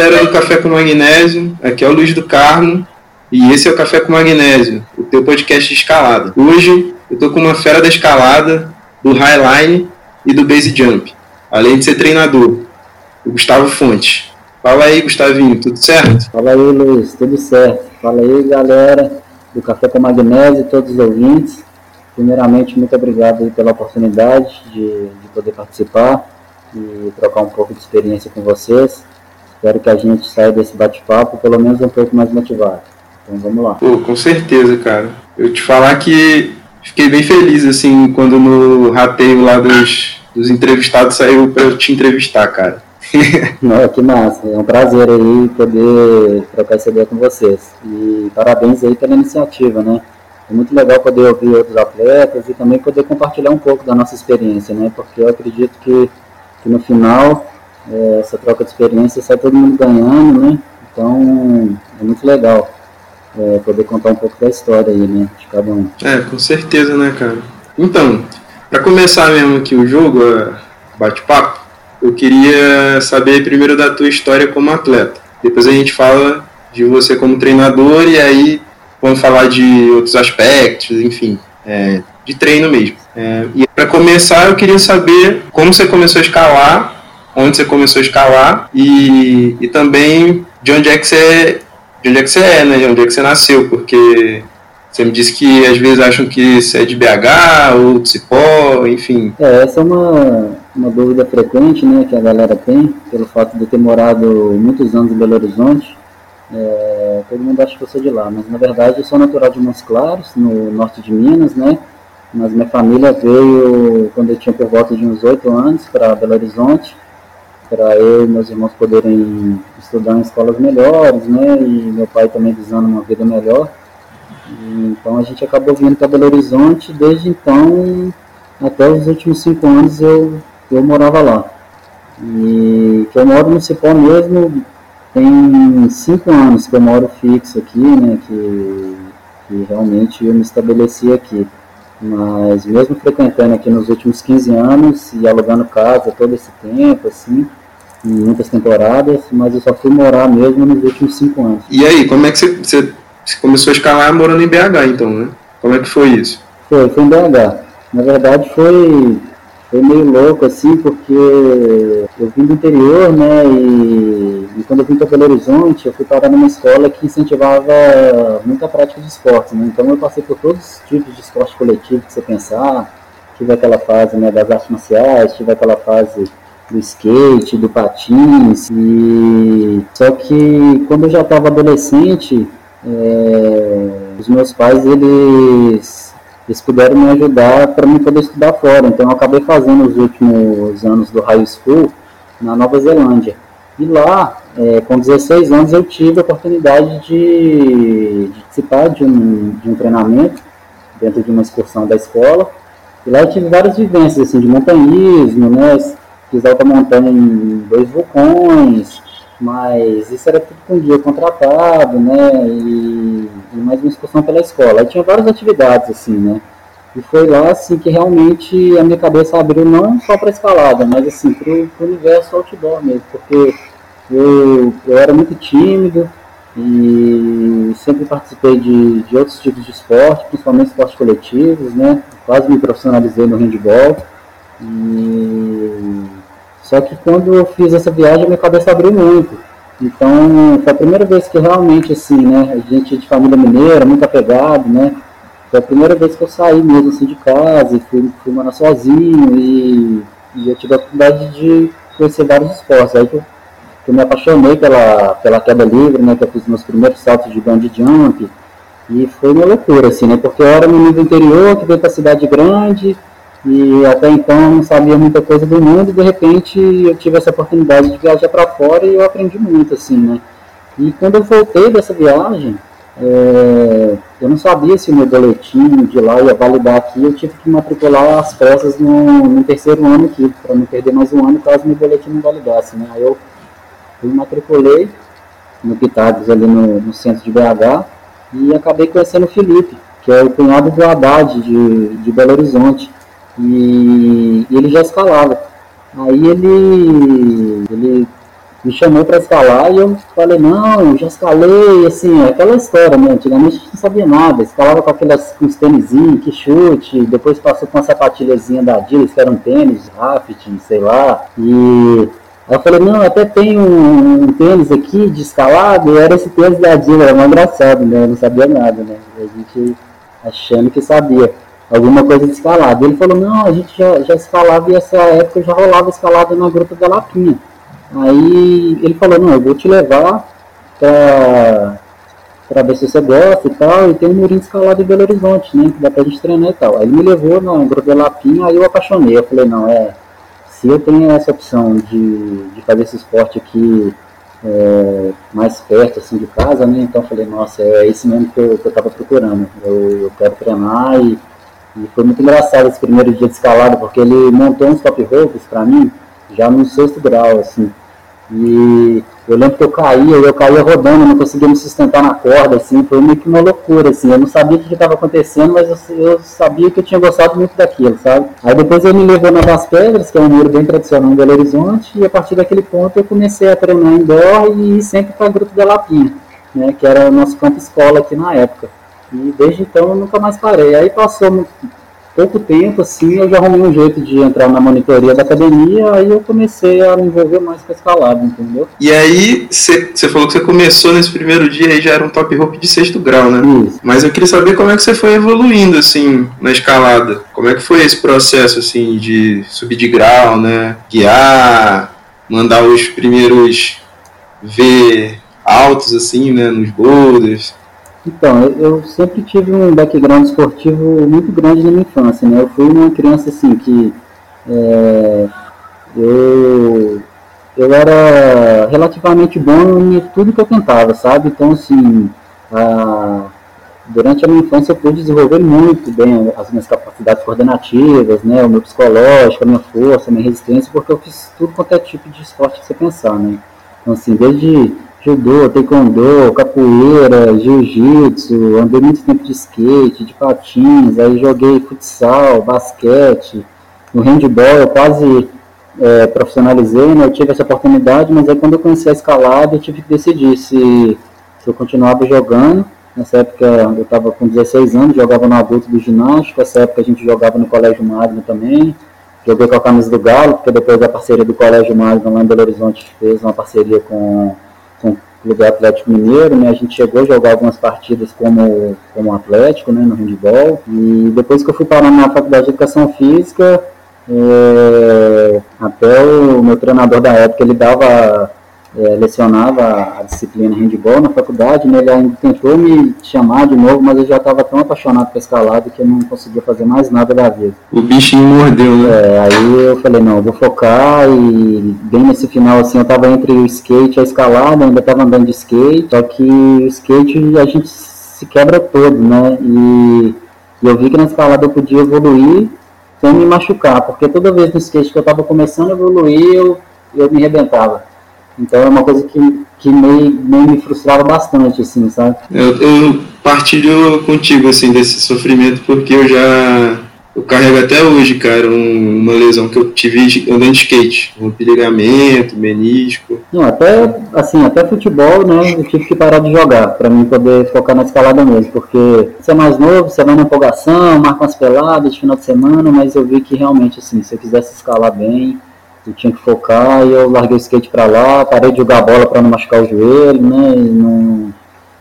galera do Café com Magnésio. Aqui é o Luiz do Carmo. E esse é o Café com Magnésio, o teu podcast de escalada. Hoje eu tô com uma fera da escalada, do Highline e do Base Jump, além de ser treinador, o Gustavo Fontes. Fala aí, Gustavinho, tudo certo? Fala aí, Luiz, tudo certo. Fala aí, galera do Café com Magnésio todos os ouvintes. Primeiramente, muito obrigado pela oportunidade de, de poder participar e trocar um pouco de experiência com vocês. Espero que a gente saia desse bate-papo pelo menos um pouco mais motivado. Então vamos lá. Pô, com certeza, cara. Eu te falar que fiquei bem feliz, assim, quando no rateio lá dos, dos entrevistados saiu pra eu te entrevistar, cara. Não, que massa. É um prazer aí poder trocar essa ideia com vocês. E parabéns aí pela iniciativa, né? É muito legal poder ouvir outros atletas e também poder compartilhar um pouco da nossa experiência, né? Porque eu acredito que, que no final é, essa troca de experiência sai todo mundo ganhando, né? Então é muito legal é, poder contar um pouco da história aí, né, de cada um. É, com certeza, né, cara. Então, para começar mesmo aqui o jogo, bate-papo, eu queria saber primeiro da tua história como atleta. Depois a gente fala de você como treinador e aí vamos falar de outros aspectos, enfim, é, de treino mesmo. É, e para começar, eu queria saber como você começou a escalar, onde você começou a escalar e, e também de onde é que você de onde é que você é, né? De onde é que você nasceu, porque você me disse que às vezes acham que você é de BH ou de Cipó, enfim. É, essa é uma, uma dúvida frequente, né, que a galera tem, pelo fato de eu ter morado muitos anos em Belo Horizonte. É, todo mundo acha que eu sou de lá, mas na verdade eu sou natural de Montes Claros, no norte de Minas, né? Mas minha família veio quando eu tinha por volta de uns oito anos para Belo Horizonte para eu e meus irmãos poderem estudar em escolas melhores, né? E meu pai também visando uma vida melhor. Então a gente acabou vindo para Belo Horizonte. Desde então, até os últimos cinco anos eu, eu morava lá. E que eu moro no Cipó mesmo, tem cinco anos que eu moro fixo aqui, né? Que, que realmente eu me estabeleci aqui. Mas mesmo frequentando aqui nos últimos 15 anos e alugando casa todo esse tempo, assim, em muitas temporadas, mas eu só fui morar mesmo nos últimos cinco anos. E aí, como é que você, você, começou a escalar morando em BH, então, né? Como é que foi isso? Foi, foi em BH. Na verdade, foi, foi meio louco, assim, porque eu vim do interior, né, e, e quando eu vim para Belo Horizonte, eu fui parar numa escola que incentivava muita prática de esporte, né? Então eu passei por todos os tipos de esporte coletivo que você pensar, tive aquela fase, né, das artes marciais, tive aquela fase do skate, do patins. E só que quando eu já estava adolescente, é, os meus pais eles, eles puderam me ajudar para me poder estudar fora. Então eu acabei fazendo os últimos anos do high school na Nova Zelândia. E lá, é, com 16 anos, eu tive a oportunidade de, de participar de um, de um treinamento dentro de uma excursão da escola. E lá eu tive várias vivências assim, de montanhismo, né, fiz alta montanha em dois vulcões, mas isso era tudo com dia contratado, né? E, e mais uma excursão pela escola. Aí tinha várias atividades, assim, né? E foi lá, assim, que realmente a minha cabeça abriu não só para escalada, mas, assim, para o universo outdoor mesmo, porque eu, eu era muito tímido e sempre participei de, de outros tipos de esporte, principalmente esportes coletivos, né? Quase me profissionalizei no handball. E só que quando eu fiz essa viagem, minha cabeça abriu muito. Então, foi a primeira vez que realmente, assim, né, a gente de família mineira, muito apegado, né, foi a primeira vez que eu saí mesmo, assim, de casa, fui, fui morar sozinho, e, e eu tive a oportunidade de conhecer vários esportes. Aí que eu, que eu me apaixonei pela, pela queda livre, né, que eu fiz meus primeiros saltos de bungee jump, e foi uma loucura, assim, né, porque eu era menino do interior, que veio para cidade grande, e até então eu não sabia muita coisa do mundo e de repente eu tive essa oportunidade de viajar para fora e eu aprendi muito assim, né? E quando eu voltei dessa viagem, é, eu não sabia se o meu boletim de lá ia validar aqui, eu tive que matricular as peças no, no terceiro ano aqui, para não perder mais um ano caso meu boletim não validasse, né? Aí eu fui matriculei no Pitagos ali no, no centro de BH e acabei conhecendo o Felipe, que é o cunhado do Haddad de, de Belo Horizonte e, ele já escalava. Aí ele, ele me chamou para escalar e eu falei, não, já escalei, assim, aquela história, né? Antigamente a gente não sabia nada, escalava com aquelas com os tênisinhos, que chute, depois passou com uma sapatilhazinha da Adidas, que era um tênis, rafting, sei lá, e aí eu falei, não, até tem um, um tênis aqui de escalado, e era esse tênis da Adidas, era mais engraçado, né? Eu não sabia nada, né? A gente achando que sabia alguma coisa de escalada. Ele falou, não, a gente já, já escalava e essa época já rolava escalada na gruta da Lapinha. Aí ele falou, não, eu vou te levar pra, pra ver se você gosta e tal, e tem um murinho escalado em Belo Horizonte, né, que dá pra gente treinar e tal. Aí ele me levou na gruta da Lapinha, aí eu apaixonei, eu falei, não, é, se eu tenho essa opção de, de fazer esse esporte aqui é, mais perto assim de casa, né? Então falei, nossa, é isso mesmo que eu, que eu tava procurando. Eu, eu quero treinar e e foi muito engraçado esse primeiro dia de escalada, porque ele montou uns top ropes para mim, já no sexto grau, assim. E eu lembro que eu caía, eu caía rodando, não conseguia me sustentar na corda, assim, foi meio que uma loucura, assim. Eu não sabia o que estava acontecendo, mas eu, eu, sabia que eu tinha gostado muito daquilo, sabe? Aí depois ele me levou na Das Pedras, que é um muro bem tradicional em Belo Horizonte, e a partir daquele ponto eu comecei a treinar indoor e sempre para o Grupo da Lapinha, né, que era o nosso campo escola aqui na época. E desde então eu nunca mais parei. Aí passou pouco tempo, assim, eu já arrumei um jeito de entrar na monitoria da academia, aí eu comecei a me envolver mais com a escalada, entendeu? E aí, você falou que você começou nesse primeiro dia aí já era um top rope de sexto grau, né? Isso. Mas eu queria saber como é que você foi evoluindo, assim, na escalada. Como é que foi esse processo, assim, de subir de grau, né? Guiar, mandar os primeiros V altos, assim, né, nos boulders. Então, eu, sempre tive um background esportivo muito grande na minha infância, né? Eu fui uma criança assim que é, eu, eu era relativamente bom em tudo que eu tentava, sabe? Então, assim, a, durante a minha infância eu pude desenvolver muito bem as minhas capacidades coordenativas, né? O meu psicológico, a minha força, a minha resistência, porque eu fiz tudo quanto é tipo de esporte que você pensar, né? Então, assim, desde judô, taekwondo, capoeira, jiu-jitsu, andei muito tempo de skate, de patins, aí joguei futsal, basquete, no handball eu quase é, profissionalizei, né? Eu tive essa oportunidade, mas aí quando eu conheci a escalada eu tive que decidir se, se eu continuava jogando. Nessa época eu estava com 16 anos, jogava no adulto do ginástico, nessa época a gente jogava no Colégio Magno também. Joguei com a camisa do Galo, porque depois da parceria do Colégio Magno lá em Belo Horizonte fez uma parceria com com o Clube Atlético Mineiro, né? A gente chegou a jogar algumas partidas como, como Atlético, né? No handball. E depois que eu fui parar na Faculdade de Educação Física, é, até o meu treinador da época, ele dava é, lecionava a disciplina handball na faculdade, né, ele ainda tentou me chamar de novo, mas eu já estava tão apaixonado por escalada que eu não conseguia fazer mais nada da vida. O bichinho mordeu, né? É, aí eu falei, não, eu vou focar e bem nesse final, assim, eu estava entre o skate e a escalada, ainda estava andando de skate, só que o skate a gente se quebra todo, né, e, e eu vi que na escalada eu podia evoluir sem me machucar, porque toda vez no skate que eu estava começando a evoluir, eu, eu me arrebentava. Então é uma coisa que, que meio, meio me frustrava bastante, assim, sabe? Eu, eu partilho contigo, assim, desse sofrimento, porque eu já eu carrego até hoje, cara, um, uma lesão que eu tive andando de skate, um ligamento, menisco. Não, até assim, até futebol, né, eu tive que parar de jogar para mim poder focar na escalada mesmo, porque você é mais novo, você vai na empolgação, marca umas peladas de final de semana, mas eu vi que realmente assim, se eu quisesse escalar bem, eu tinha que focar e eu larguei o skate para lá, parei de jogar bola para não machucar o joelho, né, e não,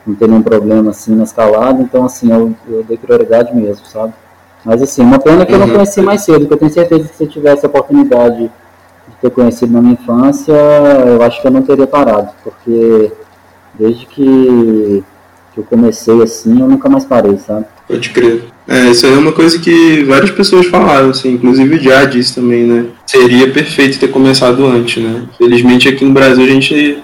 não ter nenhum problema assim na escalada, então assim, eu, eu dei prioridade mesmo, sabe? Mas assim, uma pena que eu não uhum. conheci mais cedo, porque eu tenho certeza que se eu tivesse a oportunidade de ter conhecido na minha infância, eu acho que eu não teria parado, porque desde que, que eu comecei assim, eu nunca mais parei, sabe? Pode crer. É, isso aí é uma coisa que várias pessoas falaram, assim, inclusive o Já disse também, né? Seria perfeito ter começado antes, né? Felizmente aqui no Brasil a gente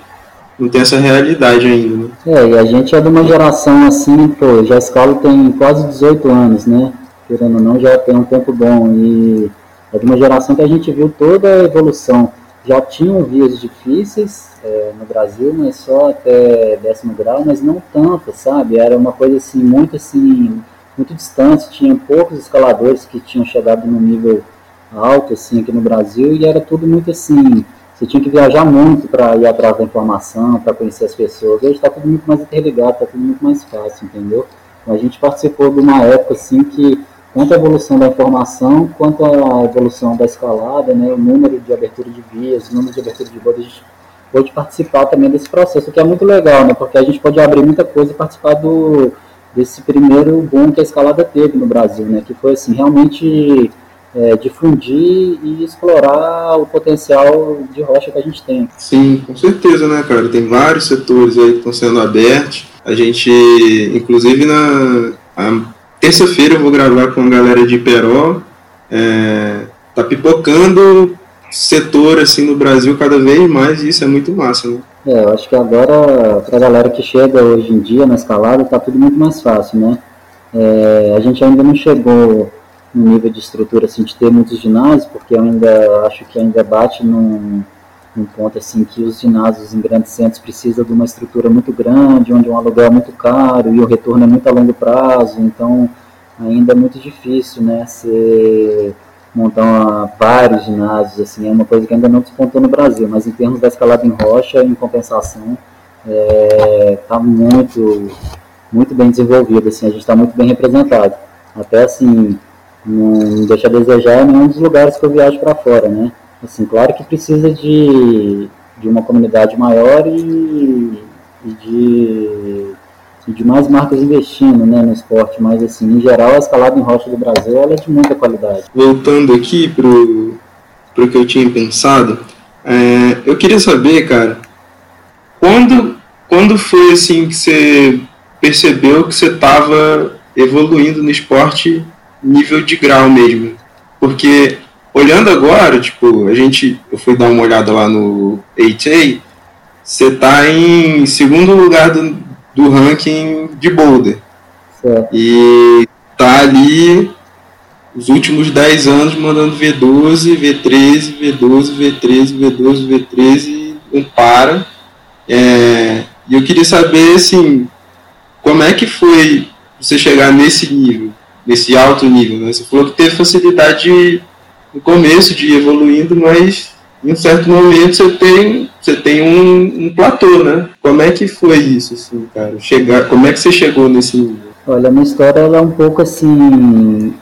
não tem essa realidade ainda, né? É, e a gente é de uma geração assim, pô, já a escola tem quase 18 anos, né? Querendo ou não, já tem um tempo bom. E é de uma geração que a gente viu toda a evolução. Já tinham vias difíceis é, no Brasil, mas só até décimo grau, mas não tanto, sabe? Era uma coisa assim, muito assim, muito distante, tinha poucos escaladores que tinham chegado no nível alto assim aqui no Brasil e era tudo muito assim você tinha que viajar muito para ir atrás da informação, para conhecer as pessoas. Hoje está tudo muito mais interligado, está tudo muito mais fácil, entendeu? Então, a gente participou de uma época assim que tanto a evolução da informação quanto a evolução da escalada, né, o número de abertura de vias, o número de abertura de bodas, a gente pôde participar também desse processo, o que é muito legal, né, porque a gente pode abrir muita coisa e participar do, desse primeiro boom que a escalada teve no Brasil, né, que foi assim, realmente é, difundir e explorar o potencial de rocha que a gente tem. Sim, com certeza, né, cara? Tem vários setores aí que estão sendo abertos. A gente, inclusive na terça-feira eu vou gravar com a galera de Peró. É, tá pipocando setor assim no Brasil cada vez mais e isso é muito massa, né? É, eu acho que agora, para a galera que chega hoje em dia na escalada, tá tudo muito mais fácil, né? É, a gente ainda não chegou no nível de estrutura assim, de ter muitos ginásios, porque eu ainda acho que ainda bate num, num ponto assim que os ginásios em grandes centros precisam de uma estrutura muito grande, onde um aluguel é muito caro e o retorno é muito a longo prazo, então ainda é muito difícil, né, ser montar uma, vários ginásios, assim, é uma coisa que ainda não despontou no Brasil, mas em termos da escalada em rocha, em compensação, está é, tá muito, muito bem desenvolvido, assim, a gente está muito bem representado. Até assim, não deixa a desejar em nenhum dos lugares que eu viajo para fora, né? Assim, claro que precisa de, de uma comunidade maior e, e de, e de mais marcas investindo né, no esporte, mas assim, em geral a escalada em rocha do Brasil ela é de muita qualidade. Voltando aqui pro, pro que eu tinha pensado, é, eu queria saber, cara, quando, quando foi assim que você percebeu que você estava evoluindo no esporte nível de grau mesmo. Porque olhando agora, tipo, a gente, eu fui dar uma olhada lá no 8A, você tá em segundo lugar do, do ranking de boulder. Certo. E tá ali os últimos 10 anos mandando V12, V13, V12, V13, V12, V13, não para. É, e eu queria saber, assim, como é que foi você chegar nesse nível? nesse alto nível. Né? Você falou que teve facilidade no começo de ir evoluindo, mas em certo momento você tem, você tem um, um platô, né? Como é que foi isso, assim, cara? Chegar, como é que você chegou nesse nível? Olha, a minha história ela é um pouco assim,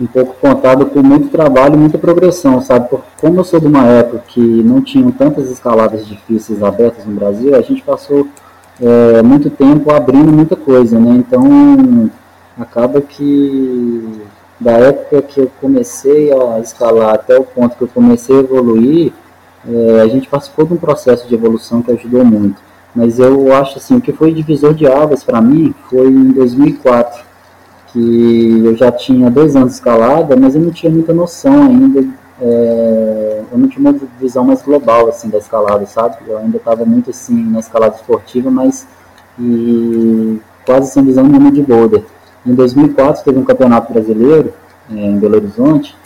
um pouco contada por muito trabalho e muita progressão, sabe? Porque como eu sou de uma época que não tinham tantas escaladas difíceis abertas no Brasil, a gente passou é, muito tempo abrindo muita coisa, né? Então, acaba que da época que eu comecei a escalar até o ponto que eu comecei a evoluir, é, a gente participou de um processo de evolução que ajudou muito. Mas eu acho assim, o que foi divisor de águas para mim foi em 2004, que eu já tinha dois anos de escalada, mas eu não tinha muita noção ainda, é, eu não tinha uma visão mais global assim da escalada, sabe? Eu ainda estava muito assim na escalada esportiva, mas e quase sem visão nenhuma de boulder. Em 2004 teve um campeonato brasileiro é, em Belo Horizonte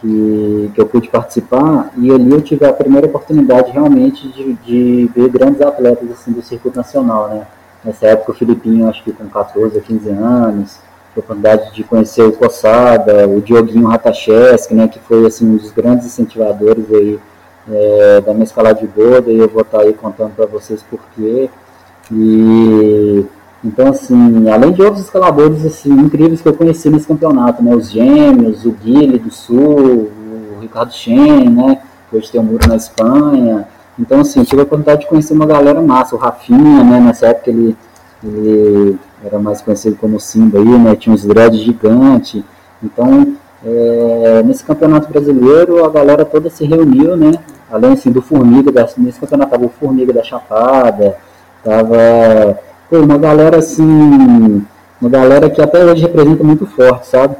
que, que eu pude participar e ali eu tive a primeira oportunidade realmente de, de ver grandes atletas assim, do circuito nacional, né? Nessa época o Filipinho, acho que com 14 ou 15 anos, a oportunidade de conhecer o Cossada, o Dioguinho Ratacheski, né, que foi assim, um dos grandes incentivadores aí, é, da minha escalada de borda, e eu vou estar aí contando para vocês por quê. E então, assim, além de outros escaladores assim, incríveis que eu conheci nesse campeonato, né? Os Gêmeos, o Guilherme do Sul, o Ricardo Chen, né? Que hoje tem um muro na Espanha. Então, assim, tive a oportunidade de conhecer uma galera massa. O Rafinha, né? Nessa época ele, ele era mais conhecido como Simba aí, né? Tinha uns dreads gigantes. Então, é, nesse campeonato brasileiro, a galera toda se reuniu, né? Além, assim, do Formiga, da, nesse campeonato tava o Formiga da Chapada, tava pô, uma galera assim, uma galera que até hoje representa muito forte, sabe?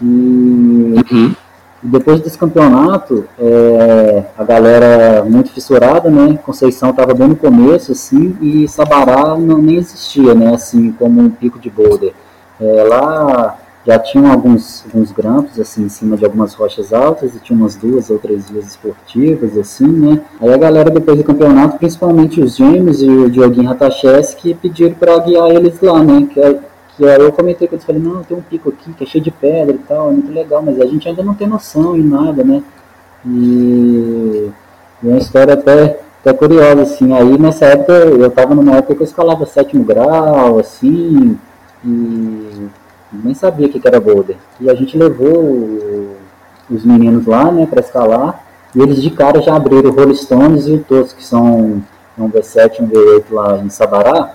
E uhum. depois desse campeonato, é, a galera muito fissurada, né? Conceição estava bem no começo, assim, e Sabará não, nem existia, né? Assim, como um pico de boulder. É, lá já tinham alguns, alguns grampos assim em cima de algumas rochas altas e tinha umas duas ou três vias esportivas assim, né? Aí a galera depois do campeonato, principalmente os gêmeos e o Dioguinho Ratacheski pediram para guiar eles lá, né? Que, é, que aí eu comentei com eles, falei, não, tem um pico aqui que é cheio de pedra e tal, é muito legal, mas a gente ainda não tem noção em nada, né? E E é uma história até, até curiosa, assim, aí nessa época, eu estava numa época que eu escalava sétimo grau, assim, e nem sabia o que era boulder. E a gente levou os meninos lá, né, para escalar, e eles de cara já abriram o Rolling Stones e o Todos, que são um V7 um V8 lá em Sabará,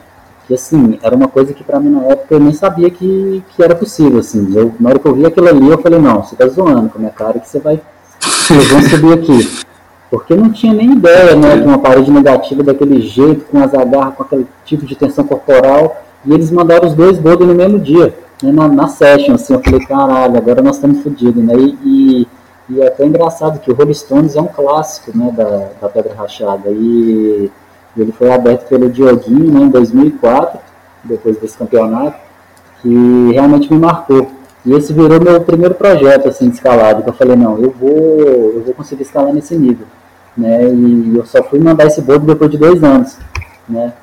que assim, era uma coisa que para mim na época eu nem sabia que, que era possível, assim. Eu, na hora que eu vi aquilo ali, eu falei, não, você tá zoando com a minha cara que você vai, vocês vão subir aqui. Porque não tinha nem ideia, né, de uma parede negativa daquele jeito, com as agarras, com aquele tipo de tensão corporal, e eles mandaram os dois bodes no mesmo dia, né, na, na session, assim, eu falei, caralho, agora nós estamos fodidos, né, e, e, e, é até engraçado que o Rolling Stones é um clássico, né, da, da Pedra Rachada, e ele foi aberto pelo Dioguinho né, em 2004, depois desse campeonato, que realmente me marcou. E esse virou meu primeiro projeto assim, escalado, que eu falei, não, eu vou, eu vou conseguir escalar nesse nível. Né? E eu só fui mandar esse bolo depois de dois anos. Né?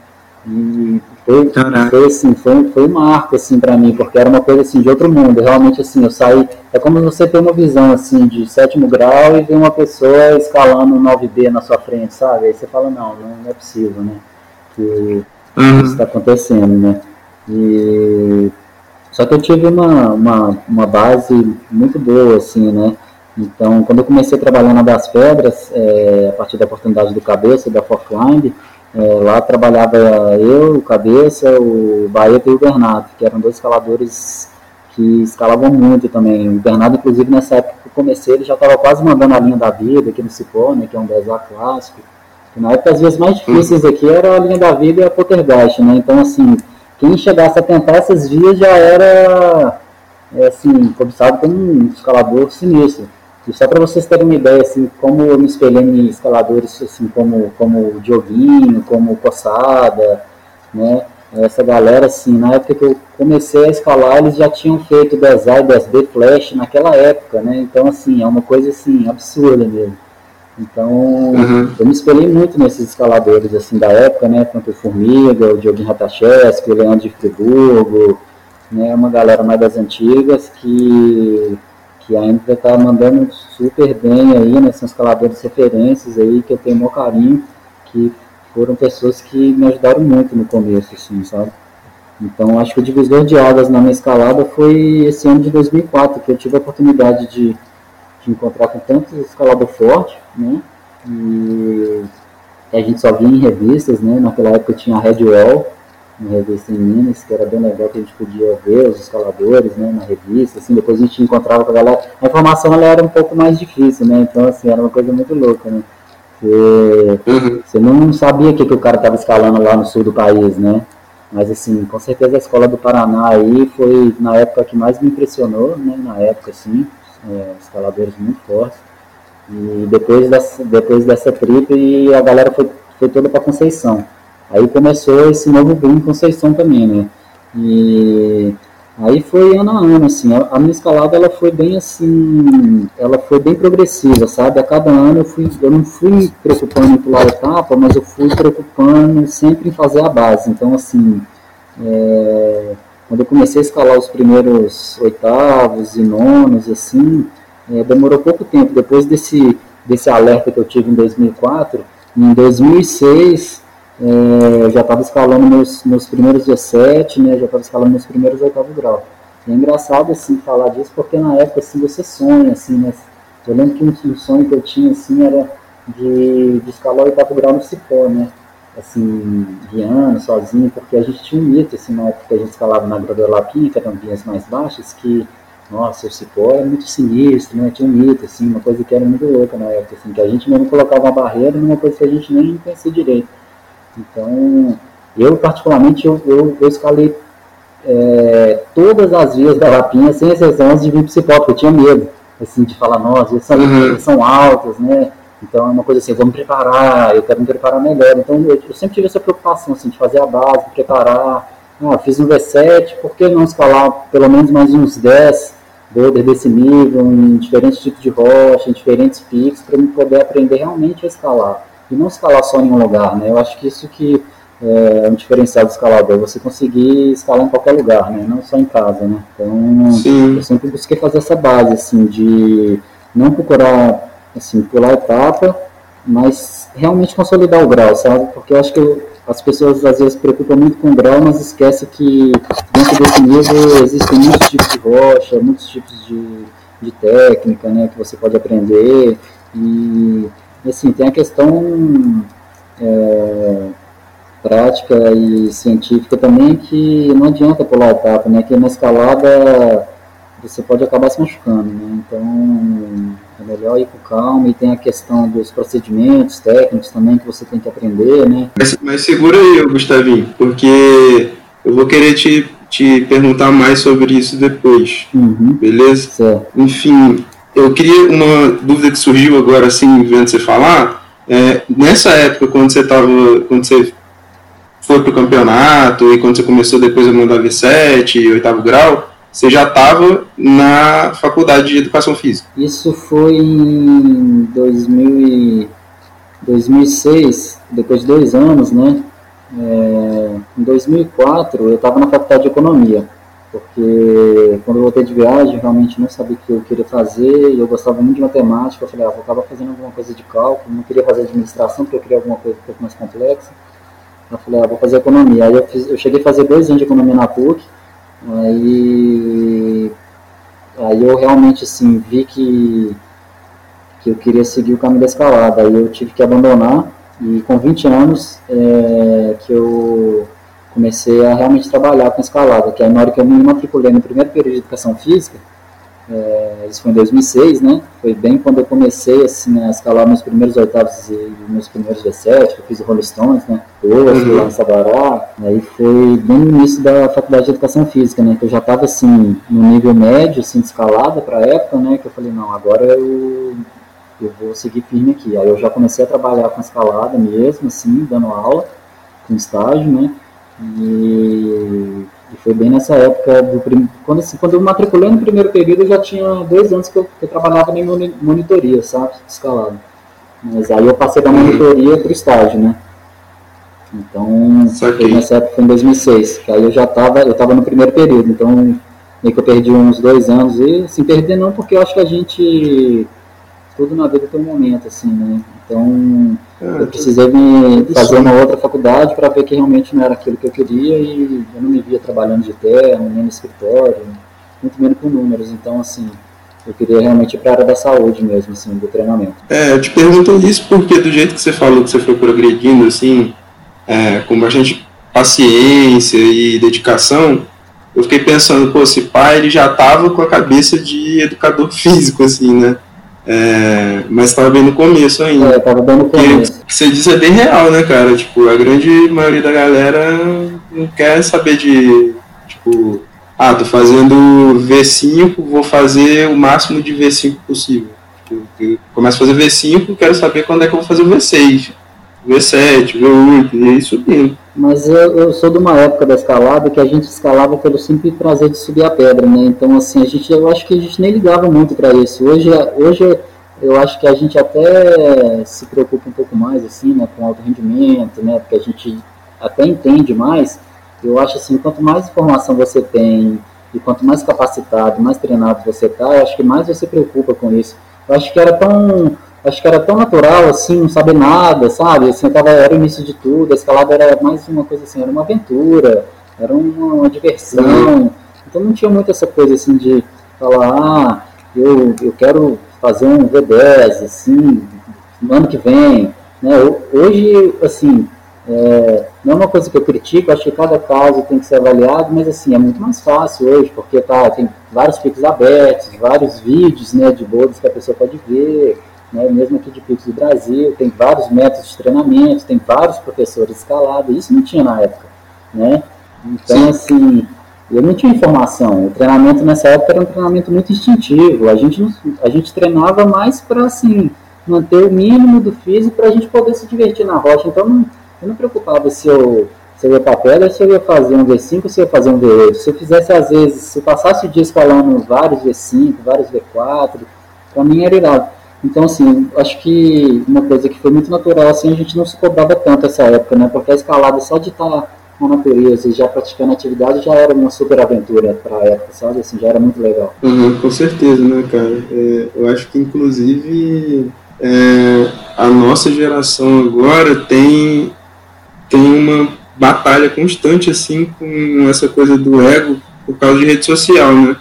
E foi, foi assim, foi, foi um marco assim para mim, porque era uma coisa assim de outro mundo. Realmente assim, eu saí, é como você ter uma visão assim de sétimo grau e ver uma pessoa escalando um 9B na sua frente, sabe? Aí você fala, não, não é possível, né? Que uhum. isso está acontecendo, né? E só que eu tive uma, uma, uma base muito boa, assim, né? Então, quando eu comecei a trabalhar na Das Pedras, é, a partir da oportunidade do Cabeça, da Fortline, é, lá trabalhava eu, o Cabeça, o Baeta e o Bernardo, que eram dois escaladores que escalavam muito também. O Bernardo, inclusive, nessa época que eu comecei, ele já estava quase mandando a linha da vida aqui no Cipó, né, que é um 10 clássico. E na época, as vezes mais difíceis aqui era a linha da vida e a Poltergeist, né? Então, assim, quem chegasse a tentar essas vias já era, é, assim, cobiçado como um escalador sinistro. E só para vocês terem uma ideia, assim, como eu me espelhei em escaladores, assim, como, como o Dioguinho, como o Poçada, né? Essa galera, assim, na época que eu comecei a escalar, eles já tinham feito 10A e 10B Flash naquela época, né? Então, assim, é uma coisa, assim, absurda mesmo. Então, uhum. eu me espelhei muito nesses escaladores, assim, da época, né? Tanto o Formiga, o Dioguinho Ratachesco, o Leandro de Friburgo, né? Uma galera mais das antigas que que ainda está mandando super bem aí, né? São escaladores referências aí que eu tenho meu carinho, que foram pessoas que me ajudaram muito no começo, assim, sabe? Então, acho que o divisor de águas na minha escalada foi esse ano de 2004, que eu tive a oportunidade de, de encontrar com tantos escalador forte, né? E a gente só via em revistas, né? Naquela época tinha a Red Wall, uma revista em Minas, que era bem legal, que a gente podia ver os escaladores, né, na revista, assim, depois a gente encontrava com a galera. A informação, ela era um pouco mais difícil, né, então, assim, era uma coisa muito louca, né. Você, uhum. você não sabia o que, que o cara estava escalando lá no sul do país, né, mas, assim, com certeza a Escola do Paraná aí foi, na época, que mais me impressionou, né, na época, assim, é, escaladores muito fortes. E depois dessa, depois dessa trip, a galera foi, foi toda para Conceição. Aí começou esse novo boom Conceição também, né? E aí foi ano a ano, assim, a, minha escalada ela foi bem assim, ela foi bem progressiva, sabe? A cada ano eu, fui, eu não fui me preocupando em pular etapa, mas eu fui preocupando sempre em fazer a base. Então, assim, é, quando eu comecei a escalar os primeiros oitavos e nonos, assim, é, demorou pouco tempo. Depois desse, desse alerta que eu tive em 2004, em 2006 é, já estava escalando meus, meus primeiros 17, né, já estava escalando meus primeiros oitavo grau. E é engraçado, assim, falar disso, porque na época, assim, você sonha, assim, né, eu lembro que um, sonho que eu tinha, assim, era de, de escalar o oitavo grau no cipó, né, assim, guiando, sozinho, porque a gente tinha um mito, assim, na época que a gente escalava na Grada Lapinha, que eram vias mais baixas, que, nossa, o cipó é muito sinistro, né, tinha um mito, assim, uma coisa que era muito louca na época, assim, que a gente mesmo colocava uma barreira numa coisa que a gente nem conhecia direito. Então, eu particularmente, eu, eu, eu escalei é, todas as vias da Lapinha, sem exceção as de vir principal, porque eu tinha medo, assim, de falar, nossa, eles são, uhum. são altas, né? Então é uma coisa assim, vou me preparar, eu quero me preparar melhor. Então eu, eu sempre tive essa preocupação, assim, de fazer a base, preparar. Ah, fiz um V7, por que não escalar pelo menos mais uns 10 boulder desse nível, em diferentes tipos de rocha, em diferentes picos, para eu poder aprender realmente a escalar e não escalar só em um lugar, né? Eu acho que isso que é um diferencial do escalador, você conseguir escalar em qualquer lugar, né? Não só em casa, né? Então, Sim. eu sempre busquei fazer essa base, assim, de não procurar, assim, pular etapa, mas realmente consolidar o grau, sabe? Porque eu acho que as pessoas às vezes se preocupam muito com o grau, mas esquecem que dentro desse nível existem muitos tipos de rocha, muitos tipos de, de técnica, né, que você pode aprender. E, assim, tem a questão é, prática e científica também que não adianta pular etapa, né, que na escalada você pode acabar se machucando, né, então é melhor ir com calma e tem a questão dos procedimentos técnicos também que você tem que aprender, né. Mas, mas segura aí, Gustavinho, porque eu vou querer te, te perguntar mais sobre isso depois, uhum. beleza? Certo. Enfim, eu queria uma dúvida que surgiu agora, assim, vendo você falar, é, nessa época, quando você estava, quando você foi para o campeonato e quando você começou depois a mandar V7 e oitavo grau, você já estava na faculdade de educação física? Isso foi em 2000 2006, depois de dois anos, né? É, em 2004 eu estava na faculdade de economia porque quando eu voltei de viagem, realmente não sabia o que eu queria fazer, e eu gostava muito de matemática, eu falei, ah, vou acabar fazendo alguma coisa de cálculo, não queria fazer administração, porque eu queria alguma coisa um pouco mais complexa. Eu falei, ah, vou fazer economia. Aí eu, fiz, eu cheguei a fazer dois anos de economia na PUC, aí, aí eu realmente, assim, vi que, que eu queria seguir o caminho da escalada, aí eu tive que abandonar, e com 20 anos é, que eu comecei a realmente trabalhar com escalada, que aí na hora que eu me matriculei no primeiro período de educação física, é, isso foi em 2006, né? Foi bem quando eu comecei assim, a escalar meus primeiros oitavos e meus primeiros V7, eu fiz o Rolling Stones, né? Hoje, uhum. lá em Sabará. Aí foi bem no início da faculdade de educação física, né? Que eu já estava assim, no nível médio, assim, de escalada para a época, né? Que eu falei, não, agora eu, eu vou seguir firme aqui. Aí eu já comecei a trabalhar com escalada mesmo, assim, dando aula, com estágio, né? E, e, foi bem nessa época, do prim... quando, assim, quando eu matriculei no primeiro período, eu já tinha dois anos que eu, que eu trabalhava em monitoria, sabe, escalado. Mas aí eu passei da monitoria para o estágio, né? Então, foi nessa época, foi em 2006, que aí eu já estava, eu estava no primeiro período, então meio que eu perdi uns dois anos, e assim, perder não, porque eu acho que a gente, tudo na vida tem um momento, assim, né? Então, eu precisei me fazer uma outra faculdade para ver que realmente não era aquilo que eu queria e eu não me via trabalhando de terno, nem no escritório, muito menos com números. Então, assim, eu queria realmente ir para a área da saúde mesmo, assim, do treinamento. É, eu te pergunto isso porque do jeito que você falou que você foi progredindo, assim, é, com bastante paciência e dedicação, eu fiquei pensando, pô, esse pai ele já estava com a cabeça de educador físico, assim, né? É, mas estava bem no começo ainda. É, tava bem no começo. Você disse é bem real, né, cara? Tipo, a grande maioria da galera não quer saber de, tipo, ah, tô fazendo V5, vou fazer o máximo de V5 possível. Tipo, começo a fazer V5, quero saber quando é que eu vou fazer o V6, V7, V8, e aí. Mas eu, eu, sou de uma época da escalada que a gente escalava pelo simples prazer de subir a pedra, né? Então, assim, a gente, eu acho que a gente nem ligava muito para isso. Hoje, hoje eu acho que a gente até se preocupa um pouco mais, assim, né, com alto rendimento, né? Porque a gente até entende mais. Eu acho assim, quanto mais informação você tem e quanto mais capacitado, mais treinado você tá, eu acho que mais você se preocupa com isso. Eu acho que era tão acho que era tão natural, assim, não saber nada, sabe? Assim, tava, era o início de tudo, a escalada era mais uma coisa assim, era uma aventura, era uma, uma diversão. Uhum. Então não tinha muito essa coisa assim de falar, ah, eu, eu quero fazer um V10, assim, no ano que vem. Né? Hoje, assim, é, não é uma coisa que eu critico, acho que cada caso tem que ser avaliado, mas assim, é muito mais fácil hoje, porque tá, tem vários picos abertos, vários vídeos né, de bodas que a pessoa pode ver, né, mesmo aqui de Pix do Brasil, tem vários métodos de treinamento, tem vários professores escalados, isso não tinha na época, né? Então, Sim. assim, eu não tinha informação. O treinamento nessa época era um treinamento muito instintivo. A gente, a gente treinava mais para, assim, manter o mínimo do físico para a gente poder se divertir na rocha. Então, não, eu não preocupava se eu, se eu ia para pedra, se eu ia fazer um V5 ou se eu ia fazer um V8. Se eu fizesse, às vezes, se eu passasse o dia escalando vários V5, vários V4, para mim era irado. Então, assim, acho que uma coisa que foi muito natural, assim, a gente não se cobrava tanto essa época, né? Porque a escalada só de estar tá com a natureza e já praticando atividade já era uma super aventura para a época, sabe? Assim, já era muito legal. Uhum, com certeza, né, cara? É, eu acho que, inclusive, é, a nossa geração agora tem, tem uma batalha constante assim com essa coisa do ego por causa de rede social, né?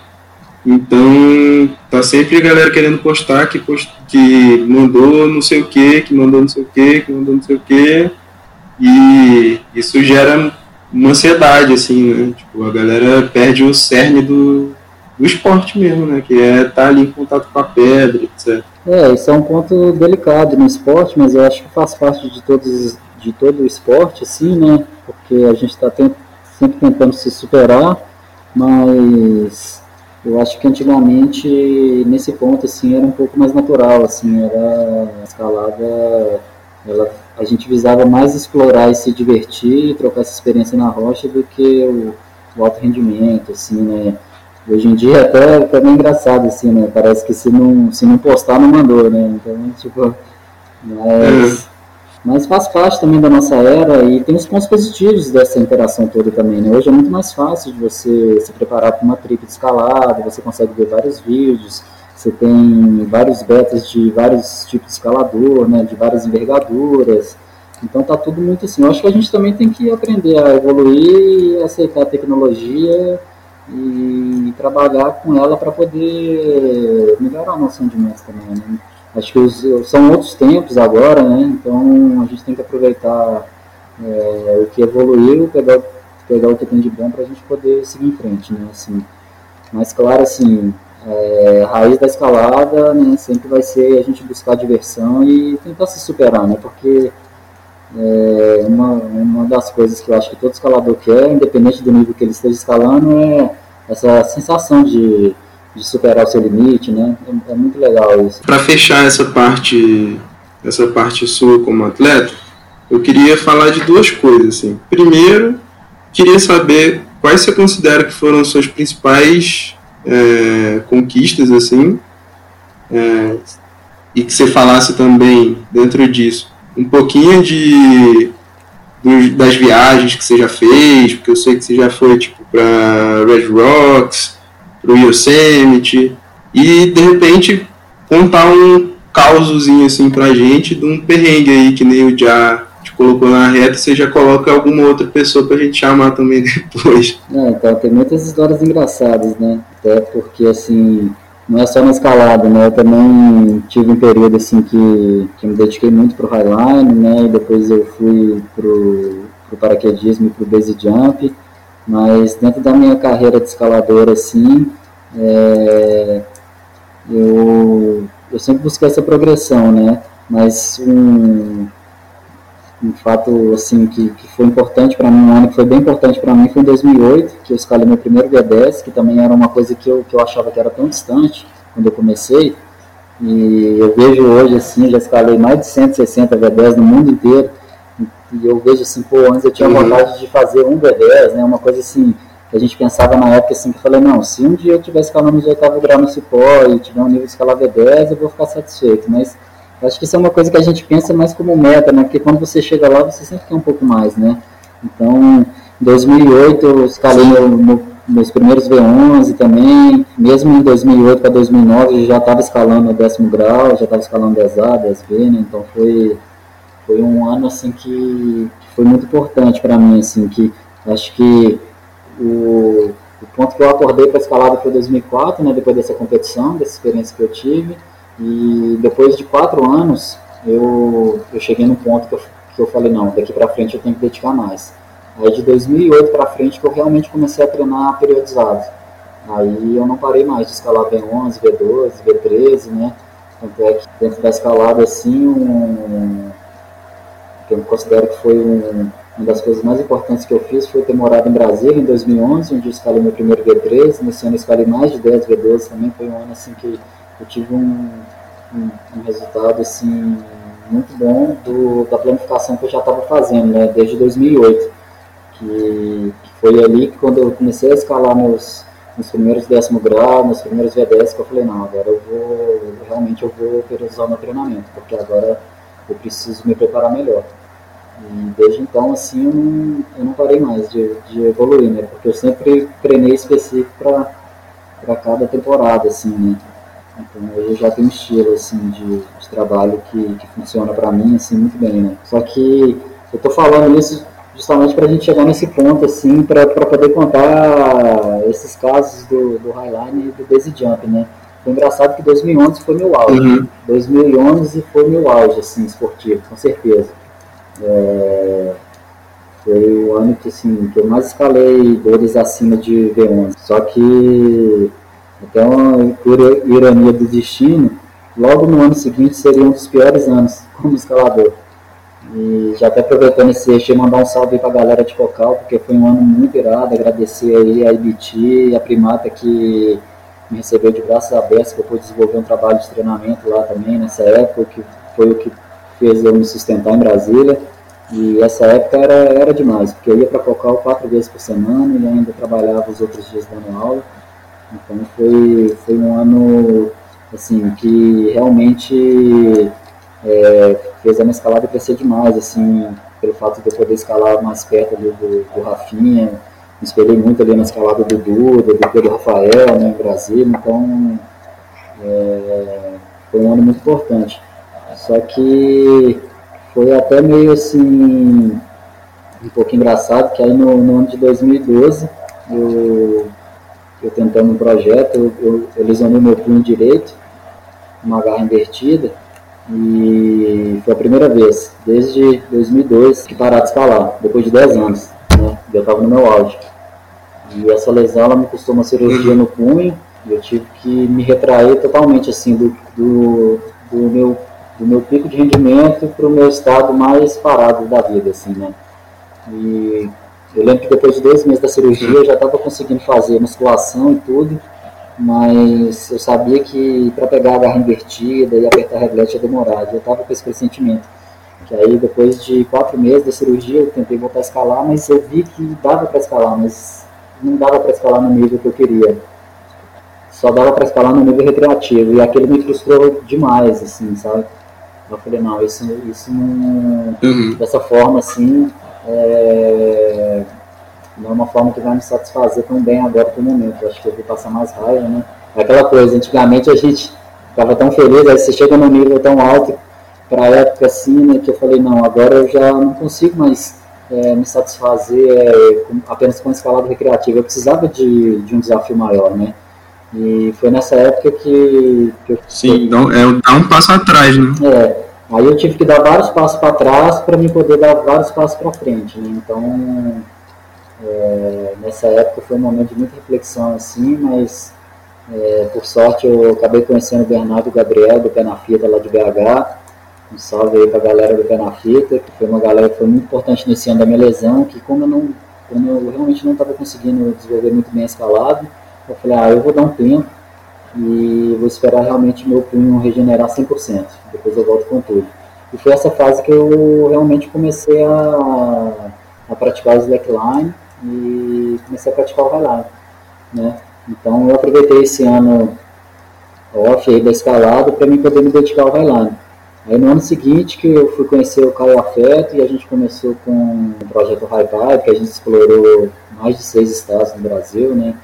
Então, tá sempre a galera querendo postar que, post... que mandou não sei o que, que mandou não sei o que, que mandou não sei o que. E isso gera uma ansiedade, assim, né? Tipo, a galera perde o cerne do, do esporte mesmo, né? Que é estar tá ali em contato com a pedra, etc. É, isso é um ponto delicado no esporte, mas eu acho que faz parte de todos de todo o esporte, assim, né? Porque a gente está sempre tentando se superar, mas eu acho que antigamente, nesse ponto, assim, era um pouco mais natural, assim, era a escalada, ela, a gente visava mais explorar e se divertir, trocar essa experiência na rocha do que o, o alto rendimento, assim, né? Hoje em dia até, até bem engraçado, assim, né? Parece que se não, se não postar, não mandou, né? Então, tipo, mas... Mas faz parte também da nossa era e tem os pontos positivos dessa interação toda também. Né? Hoje é muito mais fácil de você se preparar para uma trip de escalada, você consegue ver vários vídeos, você tem vários betas de vários tipos de escalador, né? de várias envergaduras. Então tá tudo muito assim. Eu acho que a gente também tem que aprender a evoluir e aceitar a tecnologia e trabalhar com ela para poder melhorar o nosso rendimento também. Né? Acho que os, são outros tempos agora, né? Então a gente tem que aproveitar é, o que evoluiu, pegar, pegar o que tem de bom para a gente poder seguir em frente, né? Assim, mas claro, assim, é, a raiz da escalada, né? Sempre vai ser a gente buscar diversão e tentar se superar, né? Porque é, uma, uma das coisas que eu acho que todo escalador quer, independente do nível que ele esteja escalando, é essa sensação de de superar o seu limite, né? É, é muito legal isso. Para fechar essa parte, essa parte sua como atleta, eu queria falar de duas coisas, assim. Primeiro, queria saber quais você considera que foram suas principais é, conquistas, assim, é, e que você falasse também dentro disso um pouquinho de das viagens que você já fez, porque eu sei que você já foi tipo para Red Rocks, pro Yosemite e de repente contar um causozinho assim pra gente de um perrengue aí que nem o Já te colocou na reta, você já coloca alguma outra pessoa pra gente chamar também depois. É, então tem muitas histórias engraçadas, né? Até porque assim, não é só na escalada, né? Eu também tive um período assim que, que me dediquei muito pro highline, né? E depois eu fui pro, pro paraquedismo e pro base jump. Mas dentro da minha carreira de escalador, assim, é, eu, eu sempre busquei essa progressão, né? Mas um, um fato assim que, que foi importante para mim, um ano que foi bem importante para mim foi em 2008, que eu escalei meu primeiro V10, que também era uma coisa que eu, que eu achava que era tão distante quando eu comecei. E eu vejo hoje assim, já escalei mais de 160 V10 no mundo inteiro e eu vejo assim, pô, antes eu tinha uhum. vontade de fazer um B10, né? Uma coisa assim, que a gente pensava na época assim, que eu falei, não, se um dia eu tiver escalando de oitavo grau no cipó e tiver um nível de escalar V10, eu vou ficar satisfeito. Mas acho que isso é uma coisa que a gente pensa mais como meta, né? Porque quando você chega lá, você sempre quer um pouco mais, né? Então, em 2008 eu escalei meu, meu, meus primeiros V11 também, mesmo em 2008 para 2009 eu já estava escalando o décimo grau, já estava escalando 10A, 10B, né? Então foi foi um ano assim que, que foi muito importante para mim assim que acho que o, o ponto que eu acordei para escalada foi 2004 né depois dessa competição dessa experiência que eu tive. E depois de quatro anos eu, eu cheguei num ponto que eu, que eu falei não daqui para frente eu tenho que dedicar mais. Aí de 2008 para frente que eu realmente comecei a treinar periodizado. Aí eu não parei mais de escalar V11 V12 V13 né? Tanto é que dentro da escalada assim um, que eu considero que foi um, uma das coisas mais importantes que eu fiz foi ter morado em Brasília em 2011, onde eu escalei meu primeiro V13. Nesse ano eu escalei mais de 10 V12 também. Foi um ano assim que eu tive um, um, um resultado assim muito bom do, da planificação que eu já estava fazendo, né, desde 2008. Que, que, foi ali que quando eu comecei a escalar meus, meus primeiros décimo grau, meus primeiros V10, que eu falei, não, agora eu vou, realmente eu vou o meu treinamento, porque agora eu preciso me preparar melhor. E desde então, assim, eu não, eu não parei mais de, de evoluir, né? Porque eu sempre treinei específico para cada temporada, assim, né? Então eu já tenho um estilo assim de, de trabalho que, que funciona para mim assim muito bem, né? Só que eu tô falando isso justamente para a gente chegar nesse ponto assim para poder contar esses casos do, do Highline e do Base Jump, né? Foi engraçado que 2011 foi meu auge. Uhum. 2011 foi meu auge, assim, esportivo, com certeza. É, foi o ano que, assim, que eu mais escalei dores acima de V11. Só que, até uma ironia do destino, logo no ano seguinte seria um dos piores anos como escalador. E já até aproveitando esse eixo, mandar um salve para a galera de Cocal, porque foi um ano muito irado. Agradecer aí a IBT e a Primata que me recebeu de braços abertos, que eu pude desenvolver um trabalho de treinamento lá também nessa época, que foi o que fez eu me sustentar em Brasília. E essa época era, era demais, porque eu ia para Cocal quatro vezes por semana e ainda trabalhava os outros dias dando aula. Então foi, foi um ano assim, que realmente é, fez a minha escalada crescer demais, assim, pelo fato de eu poder escalar mais perto do, do Rafinha, me espelhei muito ali na escalada do Duda, do Pedro Rafael, né, em Brasília, então é, foi um ano muito importante. Só que foi até meio assim, um pouco engraçado, que aí no, no ano de 2012, eu, eu tentando um projeto, eu, eu, eu lesionei meu punho direito, uma garra invertida, e foi a primeira vez, desde 2002, que parar de escalar, depois de 10 anos, né? Eu estava no meu auge. E essa lesão, ela me custou uma cirurgia no punho, e eu tive que me retrair totalmente, assim, do, do, do meu, do meu pico de rendimento para o meu estado mais parado da vida, assim, né? E eu lembro que depois de dois meses da cirurgia, eu já estava conseguindo fazer musculação e tudo, mas eu sabia que para pegar a garra invertida e apertar a reglete ia demorar, eu estava com esse pressentimento. Que aí depois de quatro meses da cirurgia eu tentei voltar a escalar, mas eu vi que dava para escalar, mas não dava para escalar no nível que eu queria. Só dava para escalar no nível recreativo e aquilo me frustrou demais, assim, sabe? Eu falei, não, isso, isso não. Uhum. Dessa forma, assim, é, não é uma forma que vai me satisfazer tão bem agora pro momento. Eu acho que eu vou passar mais raiva, né? É aquela coisa, antigamente a gente ficava tão feliz, aí você chega num nível tão alto para a época assim, né, que eu falei, não, agora eu já não consigo mais é, me satisfazer é, com, apenas com escalada recreativa. Eu precisava de, de um desafio maior, né? E foi nessa época que, que eu. Sim, então é dar um passo atrás, né? É. Aí eu tive que dar vários passos para trás para me poder dar vários passos para frente, né? Então é, nessa época foi um momento de muita reflexão, assim, mas é, por sorte eu acabei conhecendo o Bernardo Gabriel do Pé na Fita lá de BH. Um salve aí pra galera do Pé na Fita, que foi uma galera que foi muito importante nesse ano da minha lesão, que como eu, não, como eu realmente não estava conseguindo desenvolver muito bem a escalada, eu falei, ah, eu vou dar um tempo e vou esperar realmente meu punho regenerar 100%, depois eu volto com tudo. E foi essa fase que eu realmente comecei a, a praticar o slackline, e comecei a praticar o highline, né? Então eu aproveitei esse ano off aí da escalada para mim poder me dedicar ao highline. Aí no ano seguinte que eu fui conhecer o Caio Afeto e a gente começou com o projeto High Vibe, que a gente explorou mais de seis estados no Brasil, né?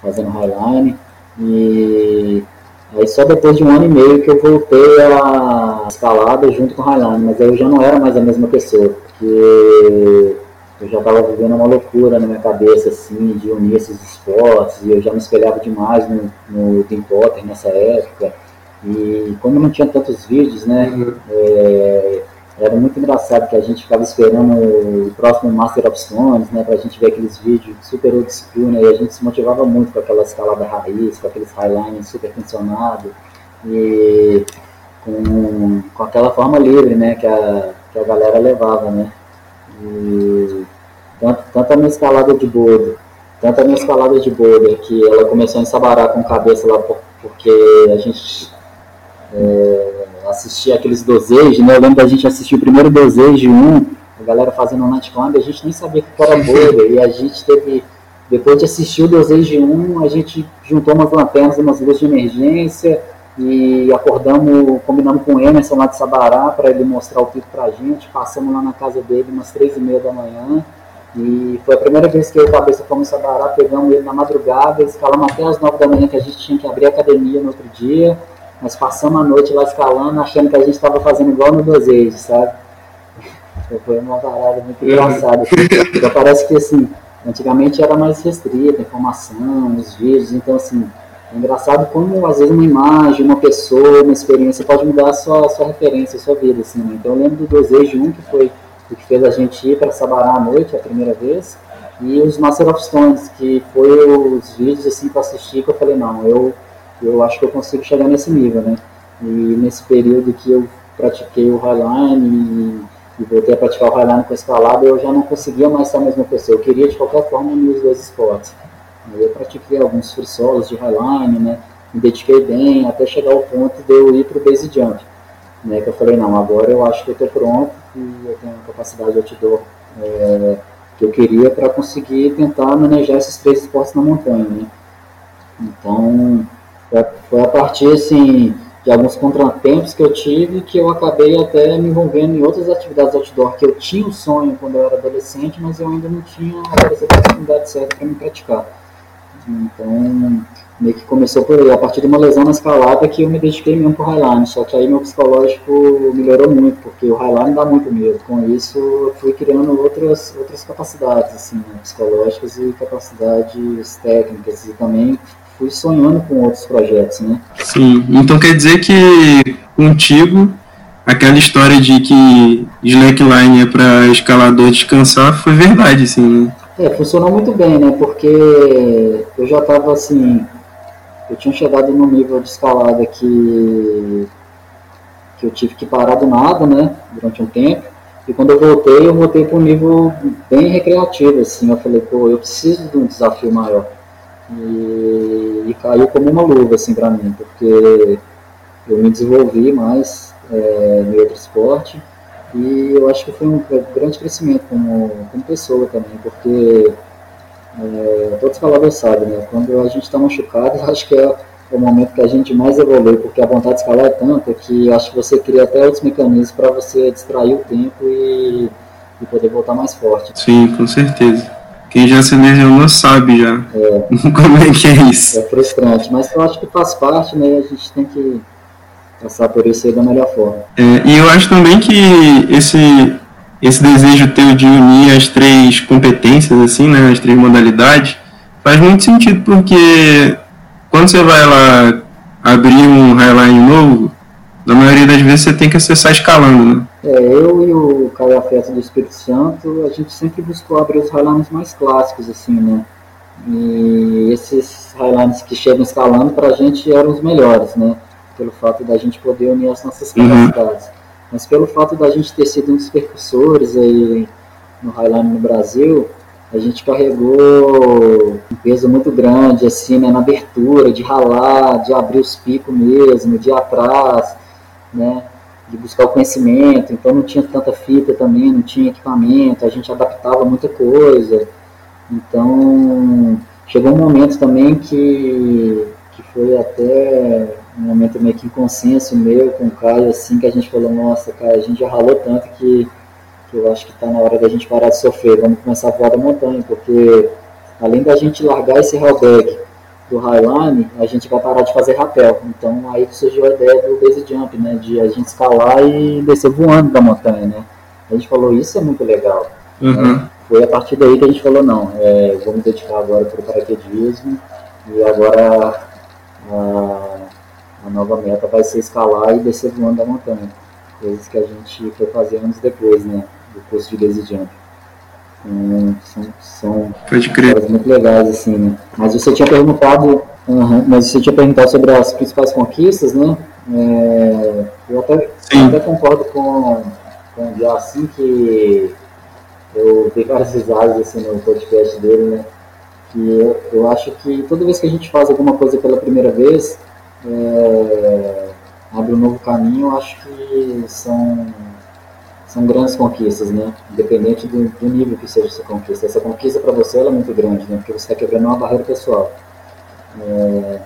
Fazendo highline. E aí só depois de um ano e meio que eu voltei a escalada junto com o highline, mas eu já não era mais a mesma pessoa, porque eu já estava vivendo uma loucura na minha cabeça, assim, de unir esses esportes, e eu já me espelhava demais no, no Tim Potter nessa época, e como não tinha tantos vídeos, né, uhum. é, era muito engraçado que a gente ficava esperando o próximo Master of Stones, né, pra gente ver aqueles vídeos super old school, né, e a gente se motivava muito com aquela escalada raiz, com aqueles highlines super tensionados, e com, com aquela forma livre, né, que a, que a galera levava, né. E tanto, tanto a minha escalada de boulder, tanto a minha escalada de boulder, que ela começou em Sabará com cabeça lá porque a gente é, assistia aqueles dosejos, né? Eu lembro da gente assistir o primeiro dosejo 1, a galera fazendo um nightclimb, a gente nem sabia que era boulder, e a gente teve, depois de assistir o dosejo 1, a gente juntou umas lanternas, umas luzes de emergência, e acordamos, combinamos com o Emerson lá de Sabará para ele mostrar o pico para a gente. Passamos lá na casa dele umas três e meia da manhã. E foi a primeira vez que eu e o Cabeça fomos em Sabará, pegamos ele na madrugada, escalamos até as nove da manhã que a gente tinha que abrir a academia no outro dia. Nós passamos a noite lá escalando, achando que a gente estava fazendo igual no desejo, sabe? Foi uma parada muito uhum. engraçada. Assim. Então parece que assim, antigamente era mais restrita a informação, os vídeos, então assim, é engraçado como às vezes uma imagem, uma pessoa, uma experiência pode mudar a sua, a sua referência, a sua vida, assim, né? Então eu lembro do Desejo 1, que foi o que fez a gente ir para Sabará à noite a primeira vez, e os Master of Stones, que foi os vídeos assim para assistir que eu falei, não, eu, eu acho que eu consigo chegar nesse nível, né? E nesse período que eu pratiquei o Highline e, e voltei a praticar o Highline com escalada, eu já não conseguia mais ser a mesma pessoa. Eu queria de qualquer forma unir os dois esportes. Eu pratiquei alguns free solos de Highline, né? Me dediquei bem até chegar ao ponto de eu ir para o base jump. Né, que eu falei, não, agora eu acho que eu estou pronto e eu tenho a capacidade de outdoor é, que eu queria para conseguir tentar manejar esses três esportes na montanha, né? Então, foi a partir, assim, de alguns contratempos que eu tive que eu acabei até me envolvendo em outras atividades outdoor que eu tinha um sonho quando eu era adolescente, mas eu ainda não tinha a oportunidade certa para me praticar. Então, meio que começou por aí, a partir de uma lesão na escalada que eu me dediquei mesmo pro Highline, só que aí meu psicológico melhorou muito, porque o Highline dá muito medo, com isso eu fui criando outras, outras capacidades, assim, né, psicológicas e capacidades técnicas, e também fui sonhando com outros projetos, né. Sim, então quer dizer que contigo aquela história de que slackline é para escalador descansar foi verdade, assim, né? É, funcionou muito bem, né? Porque eu já estava assim, eu tinha chegado no nível de escalada que, que eu tive que parar do nada, né, durante um tempo. E quando eu voltei, eu voltei para um nível bem recreativo, assim. Eu falei, pô, eu preciso de um desafio maior. E, e caiu como uma luva, assim, para mim, porque eu me desenvolvi mais é, no outro esporte. E eu acho que foi um grande crescimento como, como pessoa também, porque é, todos escalador sabe, né? Quando a gente está machucado, acho que é o momento que a gente mais evolui, porque a vontade de escalar é tanta que acho que você cria até outros mecanismos para você distrair o tempo e, e, poder voltar mais forte. Sim, com certeza. Quem já se lesionou sabe já é. como é que é isso. É frustrante, mas eu acho que faz parte, né? A gente tem que passar por isso da melhor forma. É, e eu acho também que esse esse desejo teu de unir as três competências, assim, né, as três modalidades, faz muito sentido, porque quando você vai lá abrir um highline novo, na maioria das vezes você tem que acessar escalando, né? É, eu e o Caio Afeto do Espírito Santo, a gente sempre buscou abrir os highlines mais clássicos, assim, né? E esses highlines que chegam escalando, pra gente eram os melhores, né? Pelo fato da gente poder unir as nossas uhum. capacidades. Uhum. Mas pelo fato da gente ter sido um dos percussores aí no Highline no Brasil, a gente carregou um peso muito grande, assim, né, na abertura, de ralar, de abrir os picos mesmo, de ir atrás, né, de buscar o conhecimento. Então não tinha tanta fita também, não tinha equipamento, a gente adaptava muita coisa. Então chegou um momento também que, que foi até um momento meio que em consenso meu com o Caio, assim, que a gente falou, nossa, cara, a gente já ralou tanto que, que eu acho que está na hora da gente parar de sofrer, vamos começar a voar da montanha, porque além da gente largar esse hellback do Highline, a gente vai parar de fazer rapel. Então aí surgiu a ideia do base jump, né, de a gente escalar e descer voando da montanha, né. A gente falou, isso é muito legal. Uhum. Foi a partir daí que a gente falou, não, é, vou me dedicar agora para o paraquedismo e agora a, a nova meta vai ser escalar e descer voando da montanha. Coisas que a gente foi fazer anos depois, né? Do curso de base jump. Então, são, são coisas muito legais, assim, né? Mas você tinha perguntado, uhum, mas você tinha perguntado sobre as principais conquistas, né? É, eu, até, eu até concordo com, com o Dia, assim, que eu vi várias risadas assim, no podcast dele, né? Que eu, eu acho que toda vez que a gente faz alguma coisa pela primeira vez, é, abre um novo caminho, acho que são, são grandes conquistas, né? Independente do, do nível que seja essa conquista. Essa conquista para você é muito grande, né? Porque você está quebrando uma barreira pessoal. É,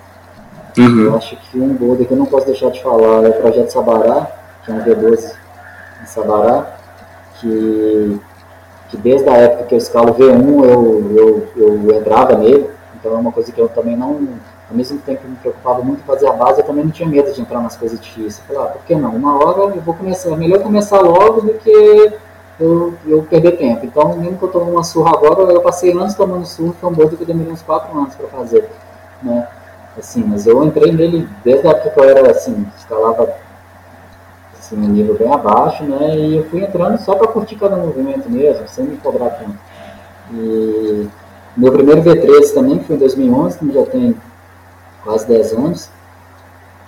uhum. Eu acho que um boulder que eu não posso deixar de falar é o Projeto Sabará, que é um V12 em Sabará, que, que desde a época que eu escalo V1 eu, eu, eu entrava nele, então é uma coisa que eu também não ao mesmo tempo que me preocupava muito em fazer a base, eu também não tinha medo de entrar nas coisas difíceis. Falei, ah, por que não? Uma hora eu vou começar, é melhor começar logo do que eu, eu perder tempo. Então, mesmo que eu tomo uma surra agora, eu passei anos tomando surra, foi um bodo que eu demorei uns 4 anos para fazer, né? Assim, mas eu entrei nele desde a época que eu era, assim, escalava assim, um nível bem abaixo, né? E eu fui entrando só para curtir cada movimento mesmo, sem me cobrar tanto. E meu primeiro V13 também foi em 2011, que já tem quase 10 anos,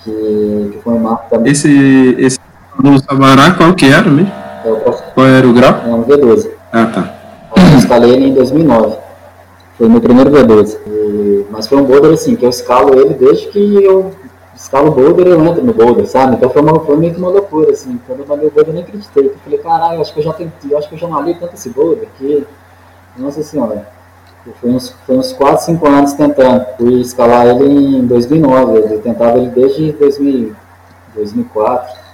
que, que foi um marco também. Esse, esse do Sabará, qual que era mesmo? É o, qual era o grau? É um V12. Ah, tá. Eu instalei ele em 2009. Foi meu primeiro V12. E, mas foi um boulder assim, que eu escalo ele desde que eu escalo o boulder, eu entro no boulder, sabe? Então foi, uma, foi meio que uma loucura, assim. Quando eu malhei o boulder, eu nem acreditei. Eu falei, caralho, acho que eu já tentei, acho que eu já malhei tanto esse boulder que. Nossa senhora. Foi uns, foi uns 4, 5 anos tentando. Fui escalar ele em 2009. Eu tentava ele desde 2000, 2004.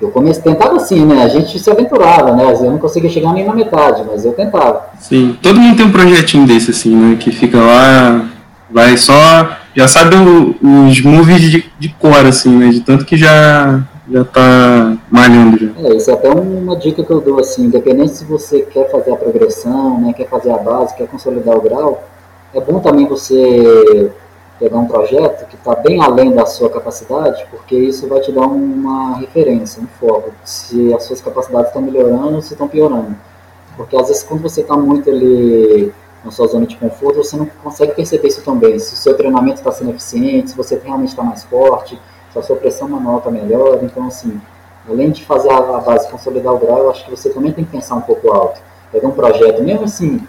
Eu comecei, tentava assim, né? A gente se aventurava, né? Eu não conseguia chegar nem na metade, mas eu tentava. Sim, todo mundo tem um projetinho desse, assim, né? Que fica lá, vai só. Já sabe o, os movies de, de cor, assim, né? De tanto que já, já tá malhando já. É, isso é até uma dica que eu dou, assim, independente se você quer fazer a progressão, né? Quer fazer a base, quer consolidar o grau, é bom também você pegar um projeto que está bem além da sua capacidade, porque isso vai te dar uma referência, um foco, se as suas capacidades estão melhorando ou se estão piorando. Porque às vezes quando você está muito ali na sua zona de conforto, você não consegue perceber isso também. Se o seu treinamento está sendo eficiente, se você realmente está mais forte, se a sua pressão manual está melhor. Então, assim, além de fazer a base consolidar o grau, eu acho que você também tem que pensar um pouco alto. Pegar um projeto, mesmo assim,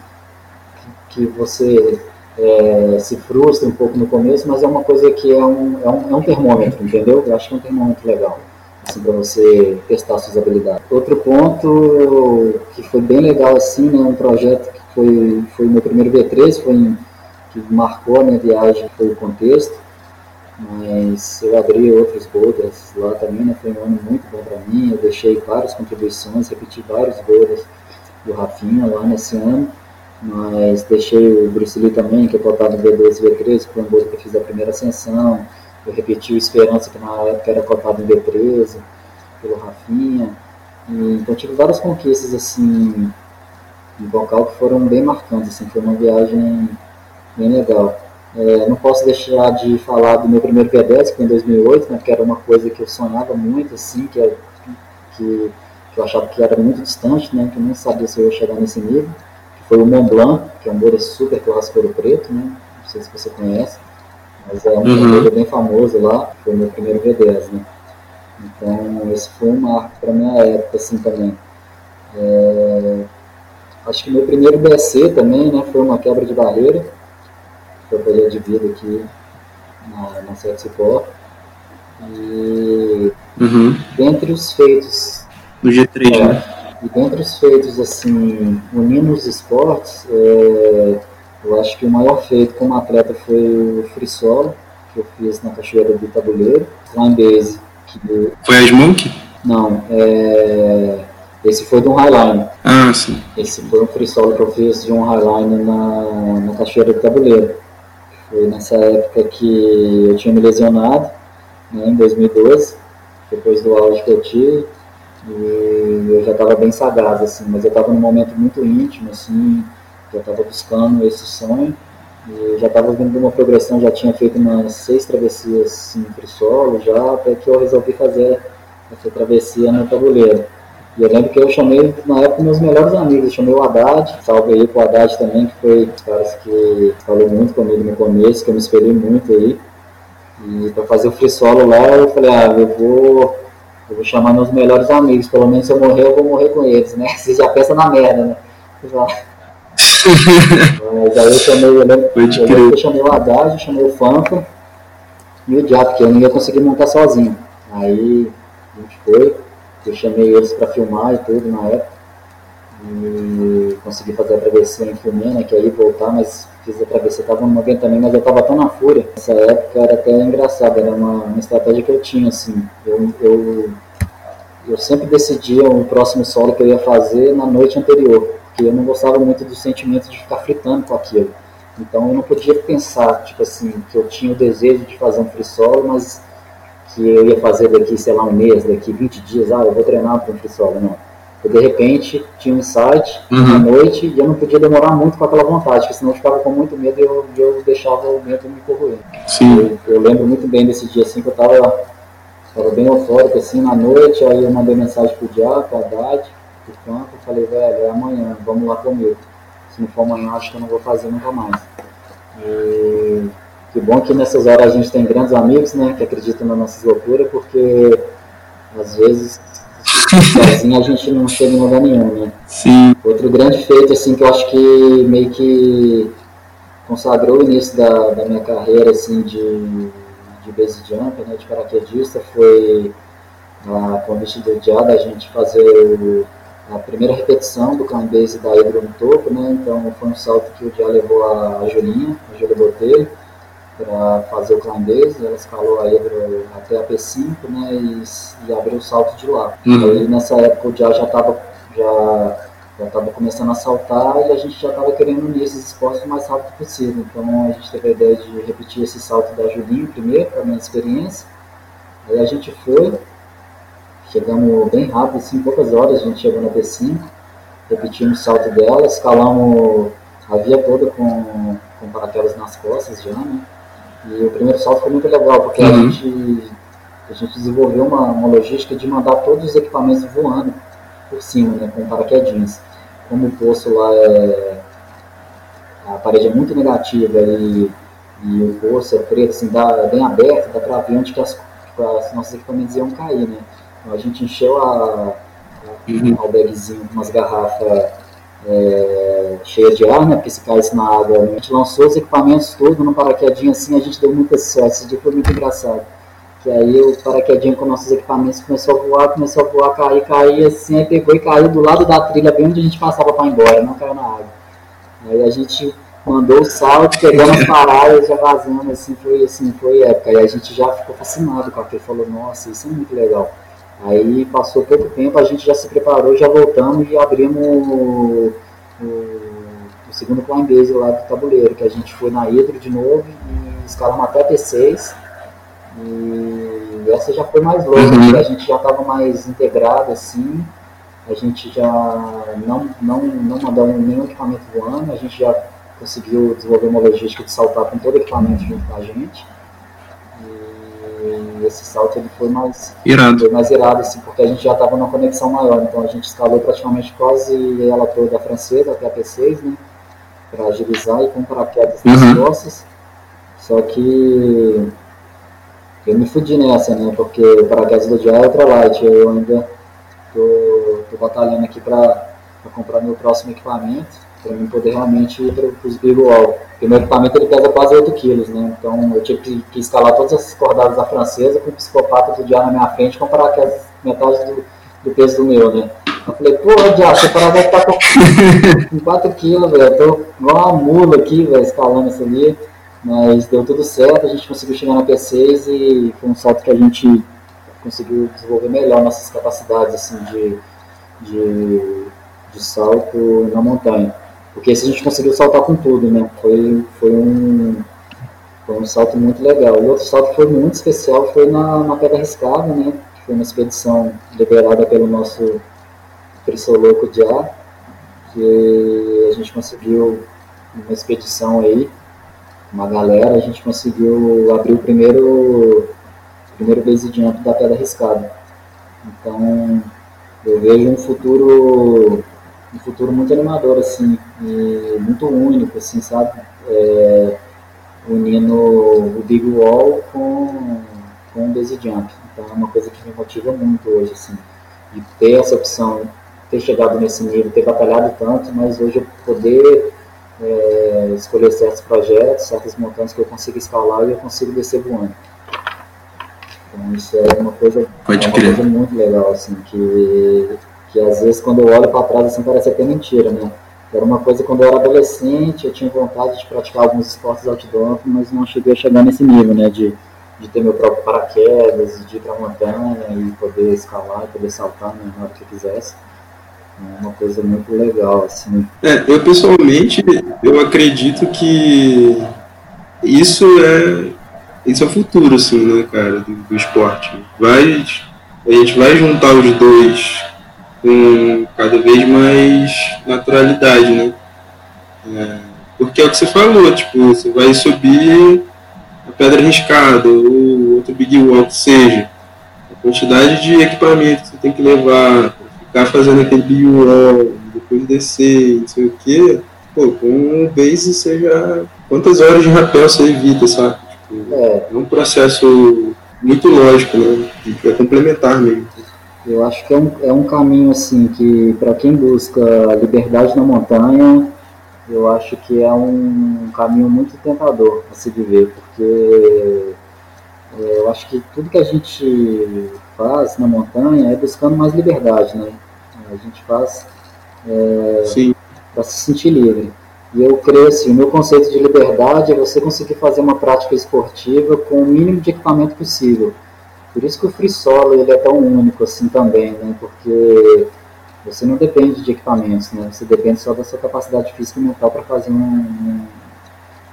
que você é, se frustra um pouco no começo, mas é uma coisa que é um, é um, é um termômetro, entendeu? Eu acho que é um termômetro legal, assim, para você testar suas habilidades. Outro ponto que foi bem legal, assim, né, um projeto que foi, foi meu primeiro V3, foi em, que marcou a minha viagem, foi o contexto, mas eu abri outros boulders lá também, né, foi um ano muito bom para mim, eu deixei várias contribuições, repeti vários boulders do Rafinha lá nesse ano, mas deixei o Bruce Lee também, que é cotado no B12 e B13, que foi um gol que eu fiz a primeira ascensão. Eu repeti o Esperança, que na época era cotado em B13, pelo Rafinha. E, então tive várias conquistas assim em vocal que foram bem marcantes, assim, foi uma viagem bem legal. É, não posso deixar de falar do meu primeiro B10, que foi em 2008, né, que era uma coisa que eu sonhava muito, assim, que, é, que, que eu achava que era muito distante, né, que eu nem sabia se eu ia chegar nesse nível foi o Mont Blanc, que é um molho super clássico ouro preto, né? Não sei se você conhece, mas é um uhum. bem famoso lá, foi o meu primeiro V10, né? Então, esse foi um marco para minha época, assim, também. É... Acho que meu primeiro BSC também, né, foi uma quebra de barreira, eu peguei de vida aqui na, na Sete Cipó. E uhum. dentre os feitos... Do G3, é, né? E dentre os feitos, assim, unindo os esportes, é, eu acho que o maior feito como atleta foi o free solo, que eu fiz na Cachoeira do Tabuleiro, Climb Base. Que... Foi a Smoke? Não, é... esse foi de um Highline. Ah, sim. Esse foi um free solo que eu fiz de um Highline na, na Cachoeira do Tabuleiro. Foi nessa época que eu tinha me lesionado, né, em 2012, depois do auge que eu tive e eu já estava bem sagaz, assim, mas eu estava num momento muito íntimo, assim, já estava buscando esse sonho. E já estava vendo uma progressão, já tinha feito umas seis travessias assim, entre solo, já, até que eu resolvi fazer essa travessia no tabuleiro. E eu lembro que eu chamei, na época, meus melhores amigos. Eu chamei o Haddad, salve aí pro Haddad também, que foi um dos caras que falou muito comigo no começo, que eu me espelhei muito aí. E para fazer o free solo lá, eu falei, ah, eu vou eu vou chamar meus melhores amigos, pelo menos se eu morrer, eu vou morrer com eles, né? Você já pensa na merda, né? Já. Mas aí eu chamei, eu lembro, eu, eu chamei o Haddad, eu chamei o Fanfa e o Diabo, porque eu não ia conseguir montar sozinho. Aí a gente foi, eu chamei eles para filmar e tudo na época. E consegui fazer a travessia em Filmena, né, que aí voltar, mas fiz a travessia, estava no momento também, mas eu estava tão na fúria. Nessa época era até engraçado, era uma, uma estratégia que eu tinha, assim. Eu, eu, eu sempre decidia o próximo solo que eu ia fazer na noite anterior, porque eu não gostava muito do sentimento de ficar fritando com aquilo. Então eu não podia pensar, tipo assim, que eu tinha o desejo de fazer um free solo, mas que eu ia fazer daqui, sei lá, um mês, daqui 20 dias, ah, eu vou treinar um free solo, não. Eu, de repente, tinha um insight uhum. à noite e eu não podia demorar muito com aquela vontade, porque senão eu ficava com muito medo e eu, eu deixava o medo me corroer. Sim. Eu, eu, lembro muito bem desse dia, assim, que eu estava tava bem eufórico, assim, na noite, aí eu mandei mensagem pro Diabo, pro Haddad, pro campo, falei, velho, é amanhã, vamos lá comigo. Se não for amanhã, acho que eu não vou fazer nunca mais. E que bom que nessas horas a gente tem grandes amigos, né, que acreditam nas nossas loucuras, porque às vezes sozinho a gente não chega em lugar nenhum, né? Sim. Outro grande feito, assim, que eu acho que meio que consagrou o início da, da minha carreira, assim, de, de base jump, né, de paraquedista, foi a convite do dia da gente fazer o, a primeira repetição do climb base da Hidro no topo, né, então foi um salto que o dia levou a, a Julinha, a Júlia Botelho, para fazer o climb base, ela escalou a Hidro até a P5, né, e, e abriu o salto de lá. Uhum. Aí nessa época o dia já estava já já estava começando a saltar e a gente já estava querendo unir esses esportes o mais rápido possível. Então a gente teve a ideia de repetir esse salto da Julinho primeiro, para a minha experiência. Aí a gente foi, chegamos bem rápido, assim, poucas horas a gente chegou na P5, repetimos o salto dela, escalamos a via toda com, com paraquedas nas costas já, né? E o primeiro salto foi muito legal, porque uhum. a, gente, a gente desenvolveu uma, uma logística de mandar todos os equipamentos voando por cima, né, com paraquedinhas. Como o poço lá é. A parede é muito negativa e, e o poço é preto, assim, dá, é bem aberto, dá para ver onde que as, que as nossos equipamentos iam cair, né? Então a gente encheu a, a, uhum. bagzinho com umas garrafas é, cheia de ar, né? Porque se caísse na água, a gente lançou os equipamentos todos no paraquedinho assim, a gente deu muita sorte. Esse dia foi muito engraçado. Que aí o paraquedinho com nossos equipamentos começou a voar, começou a voar, cair, cair, assim, aí pegou e caiu do lado da trilha, bem onde a gente passava para ir embora, não caiu na água. Aí a gente mandou o salto, pegando as paradas, já vazando, assim, foi assim, foi época. Aí a gente já ficou fascinado com aquilo, falou, nossa, isso é muito legal. Aí passou pouco tempo, a gente já se preparou, já voltamos e abrimos o, o, o segundo climb base lá do tabuleiro, que a gente foi na Hidro de novo e escalamos até P6 e essa já foi mais longa, uhum. a gente já estava mais integrado assim, a gente já não, não, não mandou nenhum equipamento voando, a gente já conseguiu desenvolver uma logística de saltar com todo o equipamento junto com a gente. E esse salto ele foi mais irado, foi mais irado assim, porque a gente já estava numa conexão maior, então a gente escalou praticamente quase ela toda francesa até a P6, né? Para agilizar e com paraquedas nas uhum. costas. Só que eu me fudi nessa, né? Porque o paraquedas do dia é ultralight. Eu ainda tô, tô batalhando aqui para comprar meu próximo equipamento, para mim poder realmente ir para os Big Wall. Porque meu equipamento ele pesa quase 8 quilos, né? Então eu tive que, que escalar todas as cordadas da francesa com o psicopata do dia na minha frente com paraquedas metade do, do peso do meu, né? Eu falei, pô, Diabo, esse paraquedas tá com, com 4 quilos, velho. Tô igual uma mula aqui, velho, escalando isso ali. Mas deu tudo certo, a gente conseguiu chegar na P6 e foi um salto que a gente conseguiu desenvolver melhor nossas capacidades assim, de, de, de salto na montanha. Porque esse a gente conseguiu saltar com tudo, né? Foi, foi, um, foi um salto muito legal. E outro salto que foi muito especial foi na, na Pedra Arriscada, né? Que foi uma expedição liderada pelo nosso Louco de Ar, que a gente conseguiu uma expedição aí uma galera, a gente conseguiu abrir o primeiro, primeiro base jump da pedra arriscada. Então, eu vejo um futuro, um futuro muito animador, assim, e muito único, assim, sabe? É, unindo o Big Wall com, com o base jump. Então, é uma coisa que me motiva muito hoje, assim, de ter essa opção, ter chegado nesse nível, ter batalhado tanto, mas hoje eu poder é, escolher certos projetos, certas montanhas que eu consigo escalar e eu consigo descer voando. Então isso é uma coisa, Pode é uma coisa muito legal, assim, que, que às vezes quando eu olho para trás assim parece até mentira, né? Era uma coisa quando eu era adolescente, eu tinha vontade de praticar alguns esportes outdoor, mas não cheguei a chegar nesse nível, né? De, de ter meu próprio paraquedas, de ir para a montanha e poder escalar, poder saltar né, na hora que eu quisesse. É uma coisa muito legal, assim. É, eu pessoalmente, eu acredito que isso é isso é o futuro, assim, né, cara, do, do esporte. Vai, a gente vai juntar os dois com cada vez mais naturalidade, né? É, porque é o que você falou, tipo, você vai subir a pedra riscada ou outro big wall que seja. A quantidade de equipamento que você tem que levar para ficar fazendo aquele big wall, depois descer, não sei o que, pô, com um base você já. Quantas horas de rapel você evita, sabe? Tipo, é. é um processo muito lógico, né? É complementar mesmo. Eu acho que é um, é um caminho assim que para quem busca liberdade na montanha, eu acho que é um caminho muito tentador a se viver, porque é, eu acho que tudo que a gente faz na montanha é buscando mais liberdade, né? A gente faz é, para se sentir livre. E eu creio assim, o meu conceito de liberdade é você conseguir fazer uma prática esportiva com o mínimo de equipamento possível. Por isso que o free solo ele é tão único assim também, né? Porque você não depende de equipamentos, né? Você depende só da sua capacidade física e mental para fazer um, um,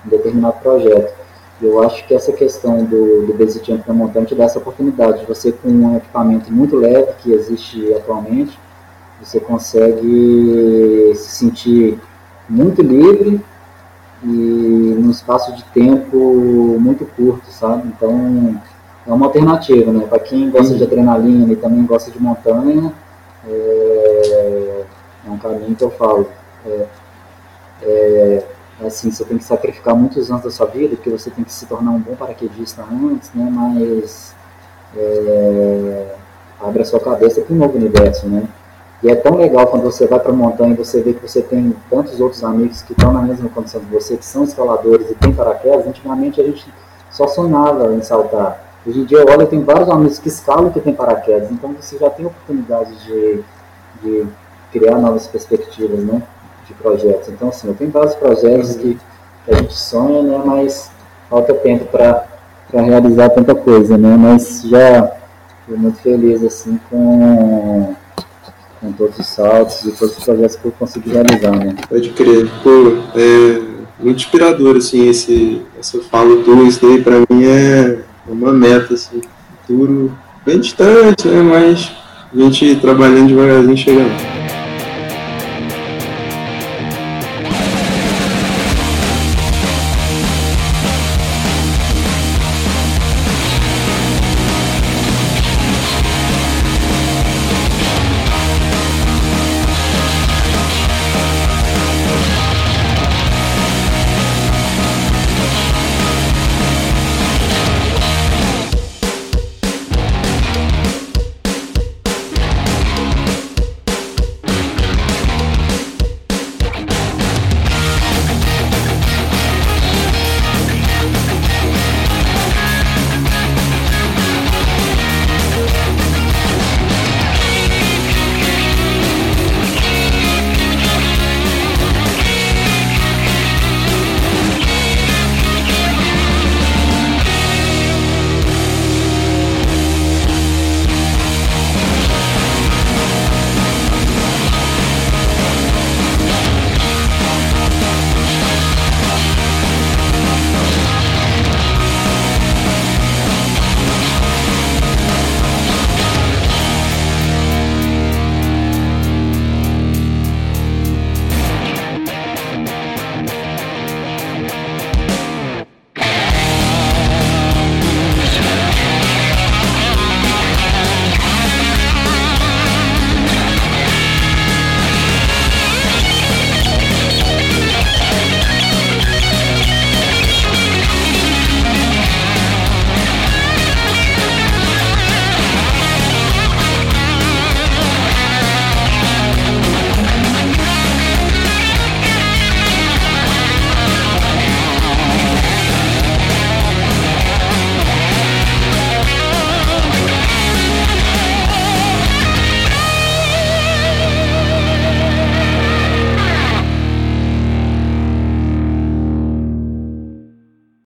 determinado projeto. Eu acho que essa questão do, do base jump na montanha te dá essa oportunidade de você com um equipamento muito leve que existe atualmente, você consegue se sentir muito livre e num espaço de tempo muito curto, sabe? Então é uma alternativa, né? Para quem gosta de adrenalina e também gosta de montanha, é, é um caminho que eu falo. É, é, assim, você tem que sacrificar muitos anos da sua vida, porque você tem que se tornar um bom paraquedista antes, né? Mas é, abre a sua cabeça para um novo universo, né? E é tão legal quando você vai para a montanha e você vê que você tem tantos outros amigos que estão na mesma condição que você, que são escaladores e tem paraquedas. Antigamente a gente só sonhava em saltar. Hoje em dia eu tenho vários amigos que escalam que tem paraquedas, então você já tem oportunidade de, de criar novas perspectivas, né, de projetos. Então, assim, eu tenho vários projetos que, que a gente sonha, né, mas falta tempo para realizar tanta coisa, né, mas já estou muito feliz, assim, com com todos os saltos e todos os projetos que eu consegui realizar, né? Pode crer. Pô, é muito inspirador, assim, esse, essa fala tua, isso daí pra mim é uma meta, assim, futuro bem distante, né? Mas a gente trabalhando devagarzinho chegando.